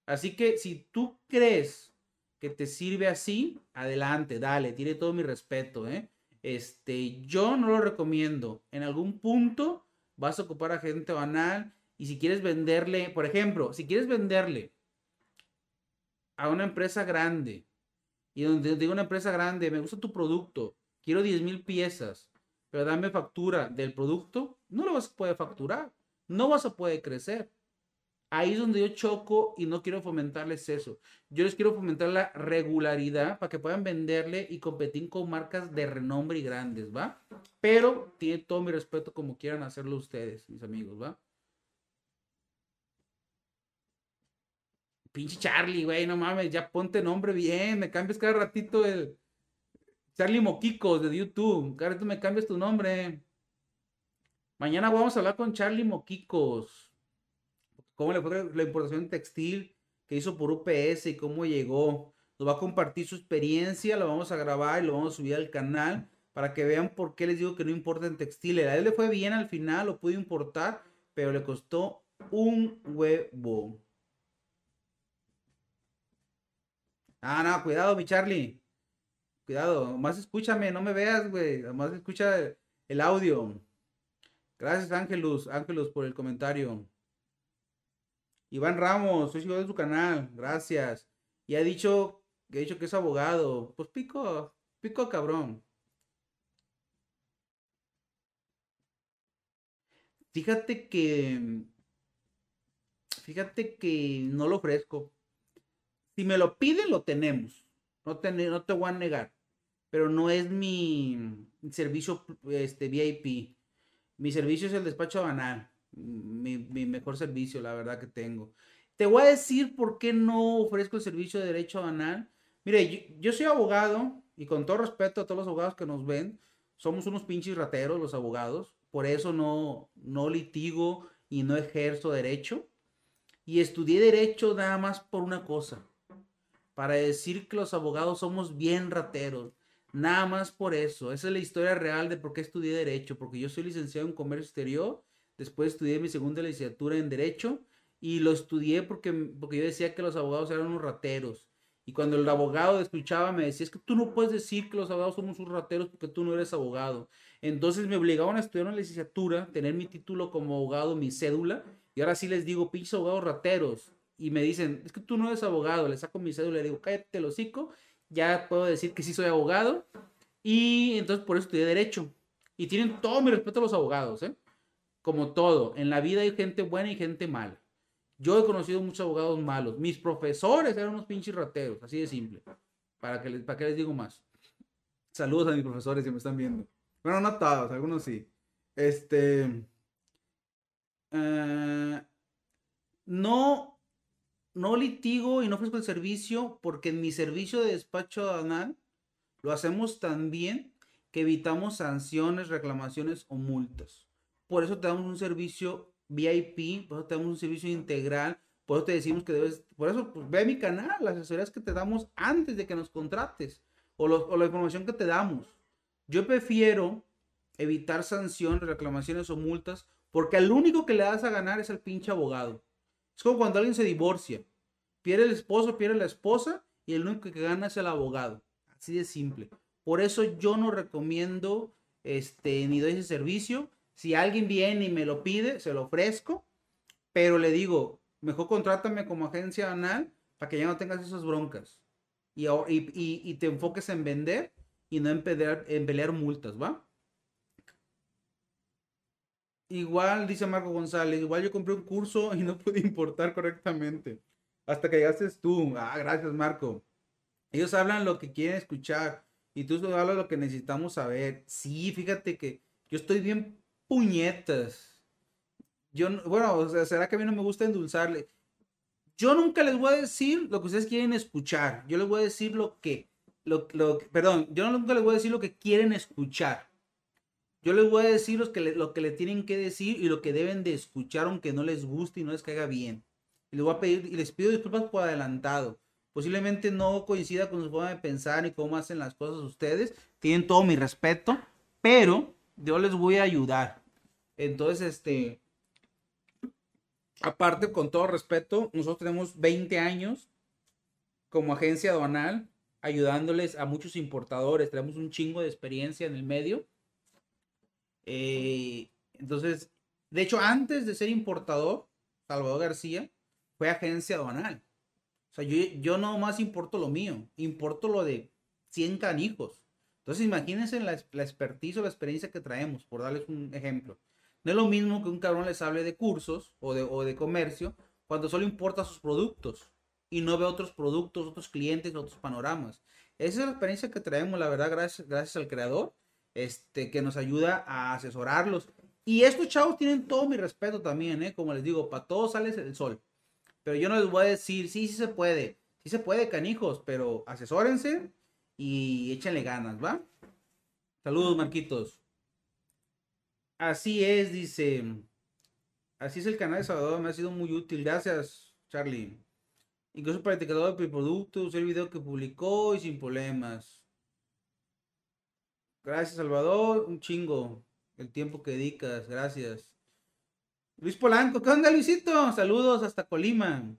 Así que si tú crees que te sirve así, adelante, dale, tiene todo mi respeto, ¿eh? Este, yo no lo recomiendo. En algún punto vas a ocupar a gente banal y si quieres venderle, por ejemplo, si quieres venderle a una empresa grande y donde digo una empresa grande, me gusta tu producto, quiero 10 mil piezas, pero dame factura del producto, no lo vas a poder facturar, no vas a poder crecer. Ahí es donde yo choco y no quiero fomentarles eso. Yo les quiero fomentar la regularidad para que puedan venderle y competir con marcas de renombre y grandes, ¿va? Pero tiene todo mi respeto como quieran hacerlo ustedes, mis amigos, ¿va? Pinche Charlie, güey, no mames, ya ponte nombre bien, me cambias cada ratito el Charlie Moquicos de YouTube, cada ratito me cambias tu nombre. Mañana vamos a hablar con Charlie Moquicos cómo le fue la importación textil que hizo por UPS y cómo llegó. Nos va a compartir su experiencia, lo vamos a grabar y lo vamos a subir al canal para que vean por qué les digo que no importa en textiles. A él le fue bien al final, lo pudo importar, pero le costó un huevo. Ah, no, cuidado, mi Charlie. Cuidado, más escúchame, no me veas, güey. Más escucha el audio. Gracias, Ángelus, Ángelus, por el comentario. Iván Ramos, soy de su canal, gracias. Y ha dicho, que ha dicho que es abogado. Pues pico, pico cabrón. Fíjate que, fíjate que no lo ofrezco. Si me lo piden, lo tenemos. No te, voy a negar. Pero no es mi servicio este, VIP. Mi servicio es el despacho banal mi, mejor servicio, la verdad que tengo. Te voy a decir por qué no ofrezco el servicio de derecho banal. Mire, yo, soy abogado y con todo respeto a todos los abogados que nos ven, somos unos pinches rateros los abogados. Por eso no, no litigo y no ejerzo derecho. Y estudié derecho nada más por una cosa. Para decir que los abogados somos bien rateros. Nada más por eso. Esa es la historia real de por qué estudié derecho. Porque yo soy licenciado en comercio exterior Después estudié mi segunda licenciatura en Derecho y lo estudié porque, porque yo decía que los abogados eran unos rateros. Y cuando el abogado escuchaba, me decía, es que tú no puedes decir que los abogados somos unos rateros porque tú no eres abogado. Entonces me obligaban a estudiar una licenciatura, tener mi título como abogado, mi cédula, y ahora sí les digo, pinches abogados rateros. Y me dicen, es que tú no eres abogado, le saco mi cédula y le digo, cállate el hocico, ya puedo decir que sí soy abogado. Y entonces por eso estudié Derecho. Y tienen todo mi respeto a los abogados, ¿eh? Como todo, en la vida hay gente buena y gente mala. Yo he conocido muchos abogados malos. Mis profesores eran unos pinches rateros, así de simple. ¿Para que les, para qué les digo más? Saludos a mis profesores que me están viendo. Bueno, no algunos sí. Este. Eh, no, no litigo y no ofrezco el servicio porque en mi servicio de despacho aduanal lo hacemos tan bien que evitamos sanciones, reclamaciones o multas. Por eso te damos un servicio VIP, por eso te damos un servicio integral, por eso te decimos que debes, por eso pues, ve mi canal, las asesorías que te damos antes de que nos contrates o, o la información que te damos. Yo prefiero evitar sanciones, reclamaciones o multas porque al único que le das a ganar es al pinche abogado. Es como cuando alguien se divorcia. Pierde el esposo, pierde la esposa y el único que gana es el abogado. Así de simple. Por eso yo no recomiendo este, ni doy ese servicio. Si alguien viene y me lo pide, se lo ofrezco. Pero le digo, mejor contrátame como agencia anal para que ya no tengas esas broncas. Y, te enfoques en vender y no en pelear, en pelear multas, ¿va? Igual, dice Marco González, igual yo compré un curso y no pude importar correctamente. Hasta que llegaste tú. Ah, gracias, Marco. Ellos hablan lo que quieren escuchar y tú hablas lo que necesitamos saber. Sí, fíjate que yo estoy bien puñetas. Yo, bueno, o sea, será que a mí no me gusta endulzarle. Yo nunca les voy a decir lo que ustedes quieren escuchar. Yo les voy a decir lo que, lo, lo, perdón, yo nunca les voy a decir lo que quieren escuchar. Yo les voy a decir los que lo que le tienen que decir y lo que deben de escuchar aunque no les guste y no les caiga bien. Y les voy a pedir, y les pido disculpas por adelantado. Posiblemente no coincida con su forma de pensar y cómo hacen las cosas ustedes. Tienen todo mi respeto, pero yo les voy a ayudar. Entonces, este, aparte, con todo respeto, nosotros tenemos 20 años como agencia aduanal ayudándoles a muchos importadores. Tenemos un chingo de experiencia en el medio. Eh, entonces, de hecho, antes de ser importador, Salvador García fue agencia aduanal. O sea, yo, yo no más importo lo mío, importo lo de 100 canijos. Entonces, imagínense la, la expertise o la experiencia que traemos, por darles un ejemplo. No es lo mismo que un cabrón les hable de cursos o de, o de comercio cuando solo importa sus productos y no ve otros productos, otros clientes, otros panoramas. Esa es la experiencia que traemos, la verdad, gracias, gracias al creador, este, que nos ayuda a asesorarlos. Y estos chavos tienen todo mi respeto también, ¿eh? Como les digo, para todos sale el sol. Pero yo no les voy a decir, sí, sí se puede, sí se puede, canijos, pero asesórense y échenle ganas, ¿va? Saludos, Marquitos. Así es, dice. Así es el canal de Salvador, me ha sido muy útil. Gracias, Charlie. Incluso para el etiquetador de productos, el video que publicó y sin problemas. Gracias, Salvador. Un chingo. El tiempo que dedicas. Gracias. Luis Polanco, ¿qué onda, Luisito? Saludos hasta Colima.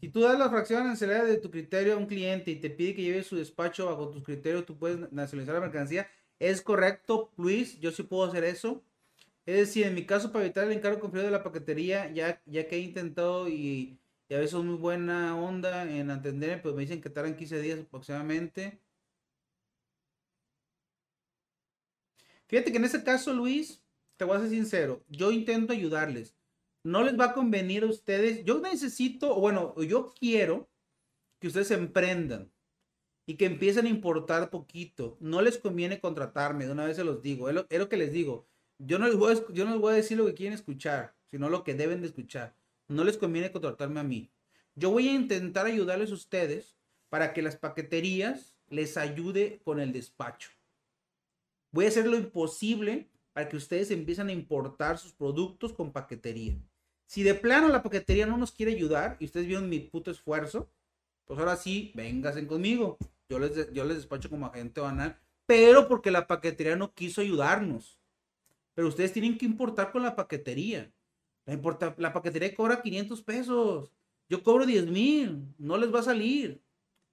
Si tú das la fracción arancelaria de tu criterio a un cliente y te pide que lleves su despacho bajo tus criterios, tú puedes nacionalizar la mercancía. Es correcto, Luis, yo sí puedo hacer eso. Es decir, en mi caso, para evitar el encargo confiado de la paquetería, ya, ya que he intentado y, a veces es muy buena onda en atender, pues me dicen que tardan 15 días aproximadamente. Fíjate que en ese caso, Luis, te voy a ser sincero, yo intento ayudarles. No les va a convenir a ustedes. Yo necesito, bueno, yo quiero que ustedes emprendan y que empiecen a importar poquito. No les conviene contratarme, de una vez se los digo. Es lo, que les digo. Yo no, les voy a, yo no les voy a decir lo que quieren escuchar, sino lo que deben de escuchar. No les conviene contratarme a mí. Yo voy a intentar ayudarles a ustedes para que las paqueterías les ayude con el despacho. Voy a hacer lo imposible para que ustedes empiecen a importar sus productos con paquetería. Si de plano la paquetería no nos quiere ayudar y ustedes vieron mi puto esfuerzo, pues ahora sí, vénganse conmigo. Yo les, yo les despacho como agente banal, pero porque la paquetería no quiso ayudarnos. Pero ustedes tienen que importar con la paquetería. La, importa, la paquetería cobra 500 pesos. Yo cobro 10 mil. No les va a salir.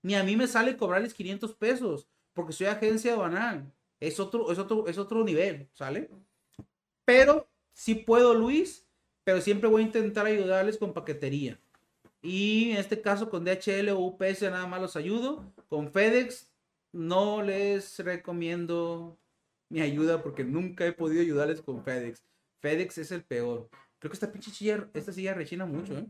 ni a mí me sale cobrarles 500 pesos, porque soy agencia aduanal. Es otro, es otro, es otro nivel, ¿sale? Pero sí puedo, Luis, pero siempre voy a intentar ayudarles con paquetería. Y en este caso con DHL o UPS nada más los ayudo. Con FedEx no les recomiendo mi ayuda porque nunca he podido ayudarles con FedEx. FedEx es el peor. Creo que esta pinche silla, esta silla rechina mucho, ¿eh?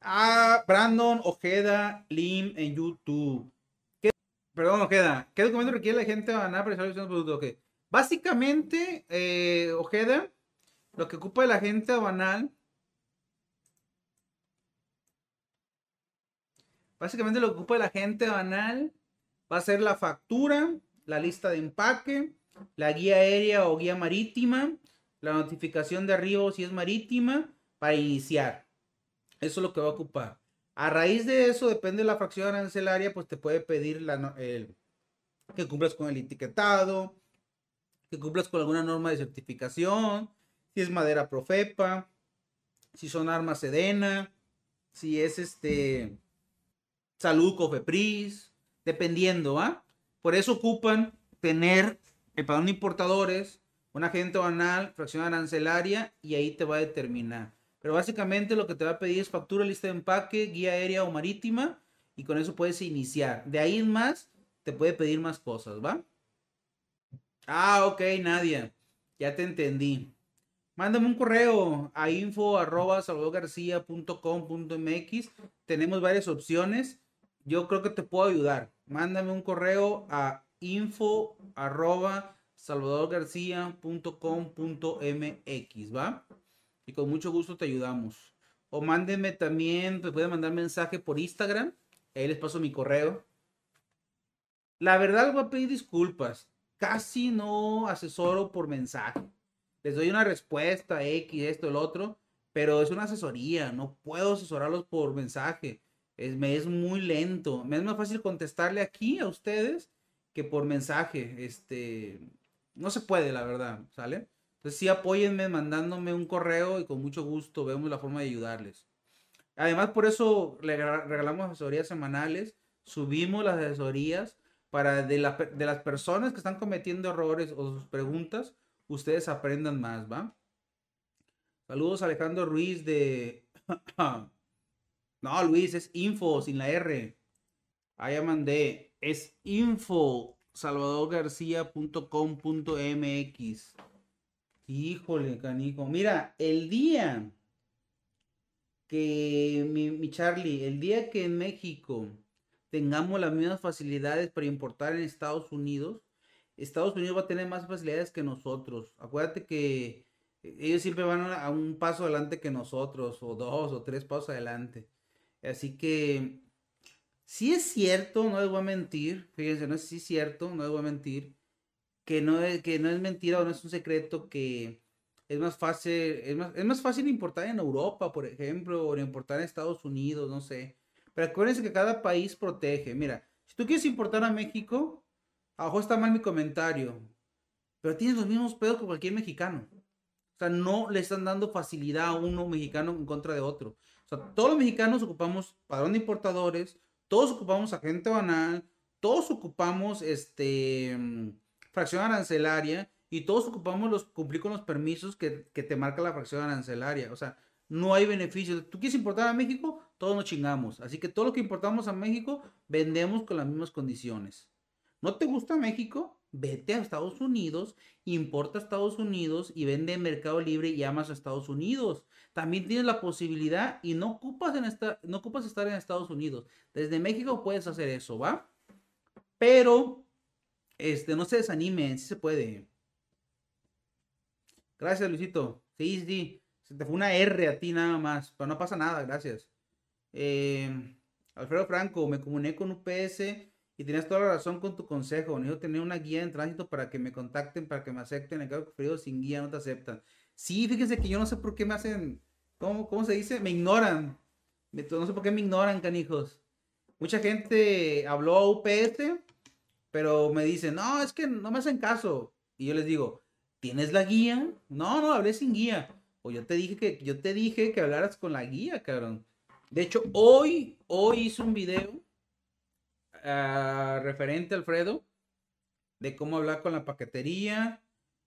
Ah, Brandon Ojeda Lim en YouTube. Perdón, Ojeda. ¿Qué documento requiere la gente para ganar para el producto? Básicamente, eh, Ojeda, lo que ocupa la gente banal. Básicamente lo que ocupa la gente banal va a ser la factura, la lista de empaque, la guía aérea o guía marítima, la notificación de arribo si es marítima, para iniciar. Eso es lo que va a ocupar. A raíz de eso, depende de la fracción arancelaria, pues te puede pedir la, que cumplas con el etiquetado, que cumplas con alguna norma de certificación, si es madera profepa, si son armas sedena, si es este salud cofepris, dependiendo, ¿ah? Por eso ocupan tener el padrón de importadores, un agente banal, fracción arancelaria y ahí te va a determinar. Pero básicamente lo que te va a pedir es factura, lista de empaque, guía aérea o marítima y con eso puedes iniciar. De ahí en más te puede pedir más cosas, ¿va? Ah, ok, Nadia. Ya te entendí. Mándame un correo a info arroba mx Tenemos varias opciones. Yo creo que te puedo ayudar. Mándame un correo a info arroba salvadorgarcía.com.mx, ¿va? Y con mucho gusto te ayudamos. O mándenme también, te pueden mandar mensaje por Instagram. Ahí les paso mi correo. La verdad, voy a pedir disculpas. Casi no asesoro por mensaje. Les doy una respuesta, X, esto, el otro. Pero es una asesoría. No puedo asesorarlos por mensaje. Es, me es muy lento. Me es más fácil contestarle aquí a ustedes que por mensaje. Este, no se puede, la verdad, ¿sale? Entonces sí apóyenme mandándome un correo y con mucho gusto vemos la forma de ayudarles. Además, por eso le regalamos asesorías semanales, subimos las asesorías para de, de las personas que están cometiendo errores o sus preguntas, ustedes aprendan más, ¿va? Saludos Alejandro Ruiz de... no, Luis, es info sin la R. Allá mandé. Es info. Híjole, canijo. Mira, el día que, mi, mi, Charlie, el día que en México tengamos las mismas facilidades para importar en Estados Unidos, Estados Unidos va a tener más facilidades que nosotros. Acuérdate que ellos siempre van a un paso adelante que nosotros, o dos o tres pasos adelante. Así que, si es cierto, no les voy a mentir, fíjense, no es sí cierto, no les voy a mentir, que no, es, que no es mentira o no es un secreto que es más fácil, es más, es más fácil importar en Europa, por ejemplo, o importar en Estados Unidos, no sé. Pero acuérdense que cada país protege. Mira, si tú quieres importar a México, abajo está mal mi comentario, pero tienes los mismos pedos que cualquier mexicano. O sea, no le están dando facilidad a uno mexicano en contra de otro. O sea, todos los mexicanos ocupamos padrón de importadores, todos ocupamos agente banal, todos ocupamos este fracción arancelaria y todos ocupamos los, cumplir con los permisos que, te marca la fracción arancelaria. O sea, no hay beneficios. Tú quieres importar a México, todos nos chingamos. Así que todo lo que importamos a México, vendemos con las mismas condiciones. ¿No te gusta México? Vete a Estados Unidos, importa a Estados Unidos y vende en Mercado Libre y amas a Estados Unidos. También tienes la posibilidad y no ocupas, en esta, no ocupas estar en Estados Unidos. Desde México puedes hacer eso, ¿va? Pero este, no se desanimen, sí se puede. Gracias, Luisito. Sí, sí. Se te fue una R a ti nada más, pero no pasa nada, gracias. Eh, Alfredo Franco, me comuniqué con UPS y tenías toda la razón con tu consejo. Necesito tener una guía en tránsito para que me contacten, para que me acepten. En caso de sin guía no te aceptan. Sí, fíjense que yo no sé por qué me hacen, ¿cómo, cómo se dice? Me ignoran. No sé por qué me ignoran, canijos. Mucha gente habló a UPS pero me dicen, no, es que no me hacen caso. Y yo les digo, ¿tienes la guía? No, no, hablé sin guía. O yo te dije que, yo te dije que hablaras con la guía, cabrón. De hecho, hoy, hoy hice un video ah, referente, Alfredo, de cómo hablar con la paquetería.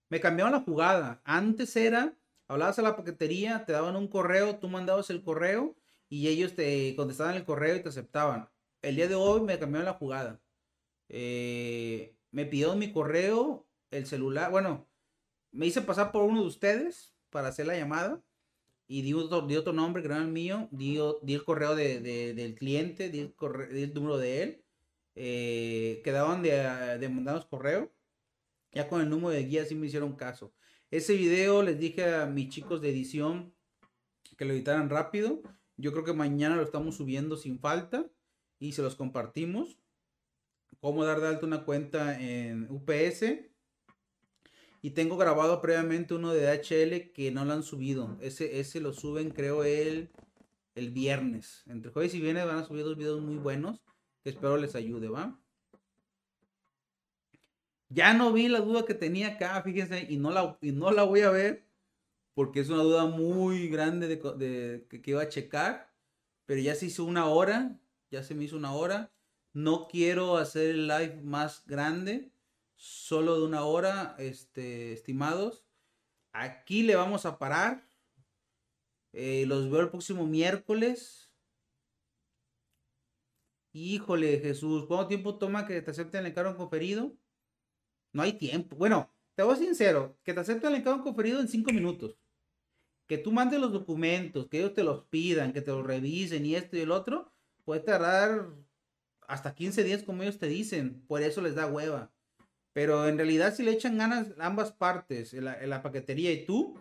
Me cambiaron la jugada. Antes era, hablabas a la paquetería, te daban un correo, tú mandabas el correo y ellos te contestaban el correo y te aceptaban. El día de hoy me cambiaron la jugada. Eh, me pidieron mi correo, el celular, bueno, me hice pasar por uno de ustedes para hacer la llamada y di otro, nombre que no era el mío, di, el correo de, del cliente, el, número de él, eh, quedaban de, de mandarnos correo, ya con el número de guía sí me hicieron caso. Ese video les dije a mis chicos de edición que lo editaran rápido, yo creo que mañana lo estamos subiendo sin falta y se los compartimos. Cómo dar de alta una cuenta en UPS y tengo grabado previamente uno de DHL que no lo han subido. Ese, ese lo suben, creo, el, el viernes. Entre jueves y viernes van a subir dos videos muy buenos que espero les ayude, ¿va? Ya no vi la duda que tenía acá, fíjense, y no la, y no la voy a ver porque es una duda muy grande de, de que, que iba a checar. Pero ya se hizo una hora, ya se me hizo una hora. No quiero hacer el live más grande solo de una hora, este, estimados. Aquí le vamos a parar. Eh, los veo el próximo miércoles. Híjole, Jesús, ¿cuánto tiempo toma que te acepten el encargo conferido? No hay tiempo. Bueno, te voy sincero, que te acepten el encargo conferido en cinco minutos. Que tú mandes los documentos, que ellos te los pidan, que te los revisen y esto y el otro, puede tardar hasta 15 días como ellos te dicen. Por eso les da hueva. Pero en realidad si le echan ganas ambas partes, la, la paquetería y tú,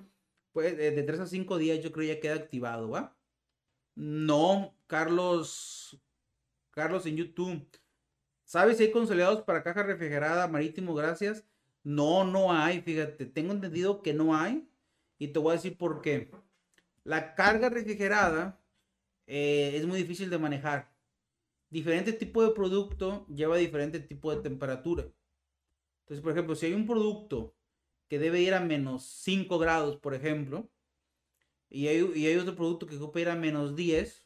pues de, 3 a 5 días yo creo ya queda activado, ¿va? No, Carlos, Carlos en YouTube. ¿Sabes si hay consolidados para caja refrigerada marítimo? Gracias. No, no hay, fíjate, tengo entendido que no hay. Y te voy a decir por qué. La carga refrigerada eh, es muy difícil de manejar. Diferente tipo de producto lleva diferente tipo de temperatura. Entonces, por ejemplo, si hay un producto que debe ir a menos 5 grados, por ejemplo, y hay, y hay otro producto que ocupa ir a menos 10,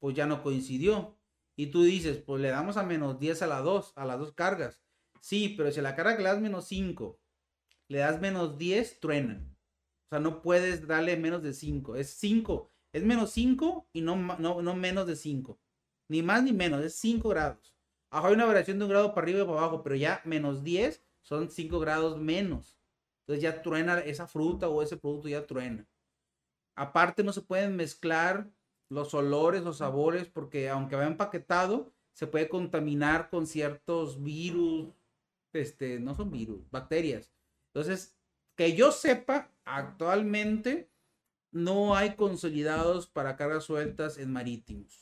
pues ya no coincidió. Y tú dices, pues le damos a menos 10 a las dos, a las dos cargas. Sí, pero si a la carga que le das menos 5, le das menos 10, truenan. O sea, no puedes darle menos de 5. Es 5. Es menos 5 y no, no, no menos de 5. Ni más ni menos, es 5 grados. Ajo hay una variación de un grado para arriba y para abajo, pero ya menos 10 son 5 grados menos. Entonces ya truena esa fruta o ese producto ya truena. Aparte no se pueden mezclar los olores, los sabores, porque aunque va empaquetado, se puede contaminar con ciertos virus, este, no son virus, bacterias. Entonces, que yo sepa, actualmente no hay consolidados para cargas sueltas en marítimos.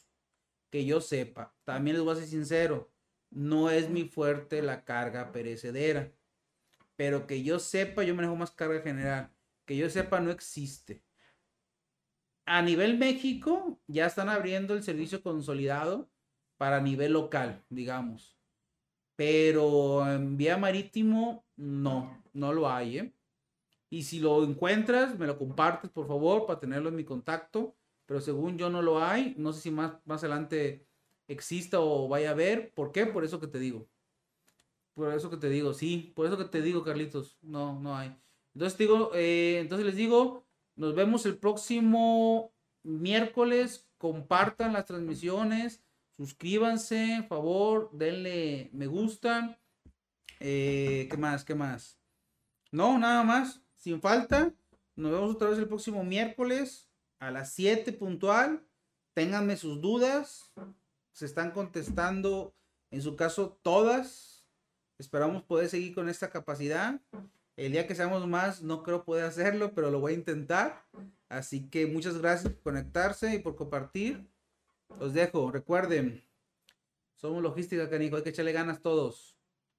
Que yo sepa. También les voy a ser sincero, no es mi fuerte la carga perecedera. Pero que yo sepa, yo manejo más carga general. Que yo sepa, no existe. A nivel México, ya están abriendo el servicio consolidado para nivel local, digamos. Pero en vía marítimo, no, no lo hay. ¿eh? Y si lo encuentras, me lo compartes, por favor, para tenerlo en mi contacto. Pero según yo no lo hay. No sé si más, más adelante exista o vaya a ver. ¿Por qué? Por eso que te digo. Por eso que te digo, sí. Por eso que te digo, Carlitos. No, no hay. Entonces digo, eh, entonces les digo, nos vemos el próximo miércoles. Compartan las transmisiones. Suscríbanse, favor, denle me gusta. Eh, ¿Qué más? ¿Qué más? No, nada más. Sin falta. Nos vemos otra vez el próximo miércoles a las 7 puntual. Ténganme sus dudas se están contestando, en su caso, todas. Esperamos poder seguir con esta capacidad. El día que seamos más, no creo poder hacerlo, pero lo voy a intentar. Así que muchas gracias por conectarse y por compartir. Os dejo, recuerden, somos logística, canijo, hay que echarle ganas todos.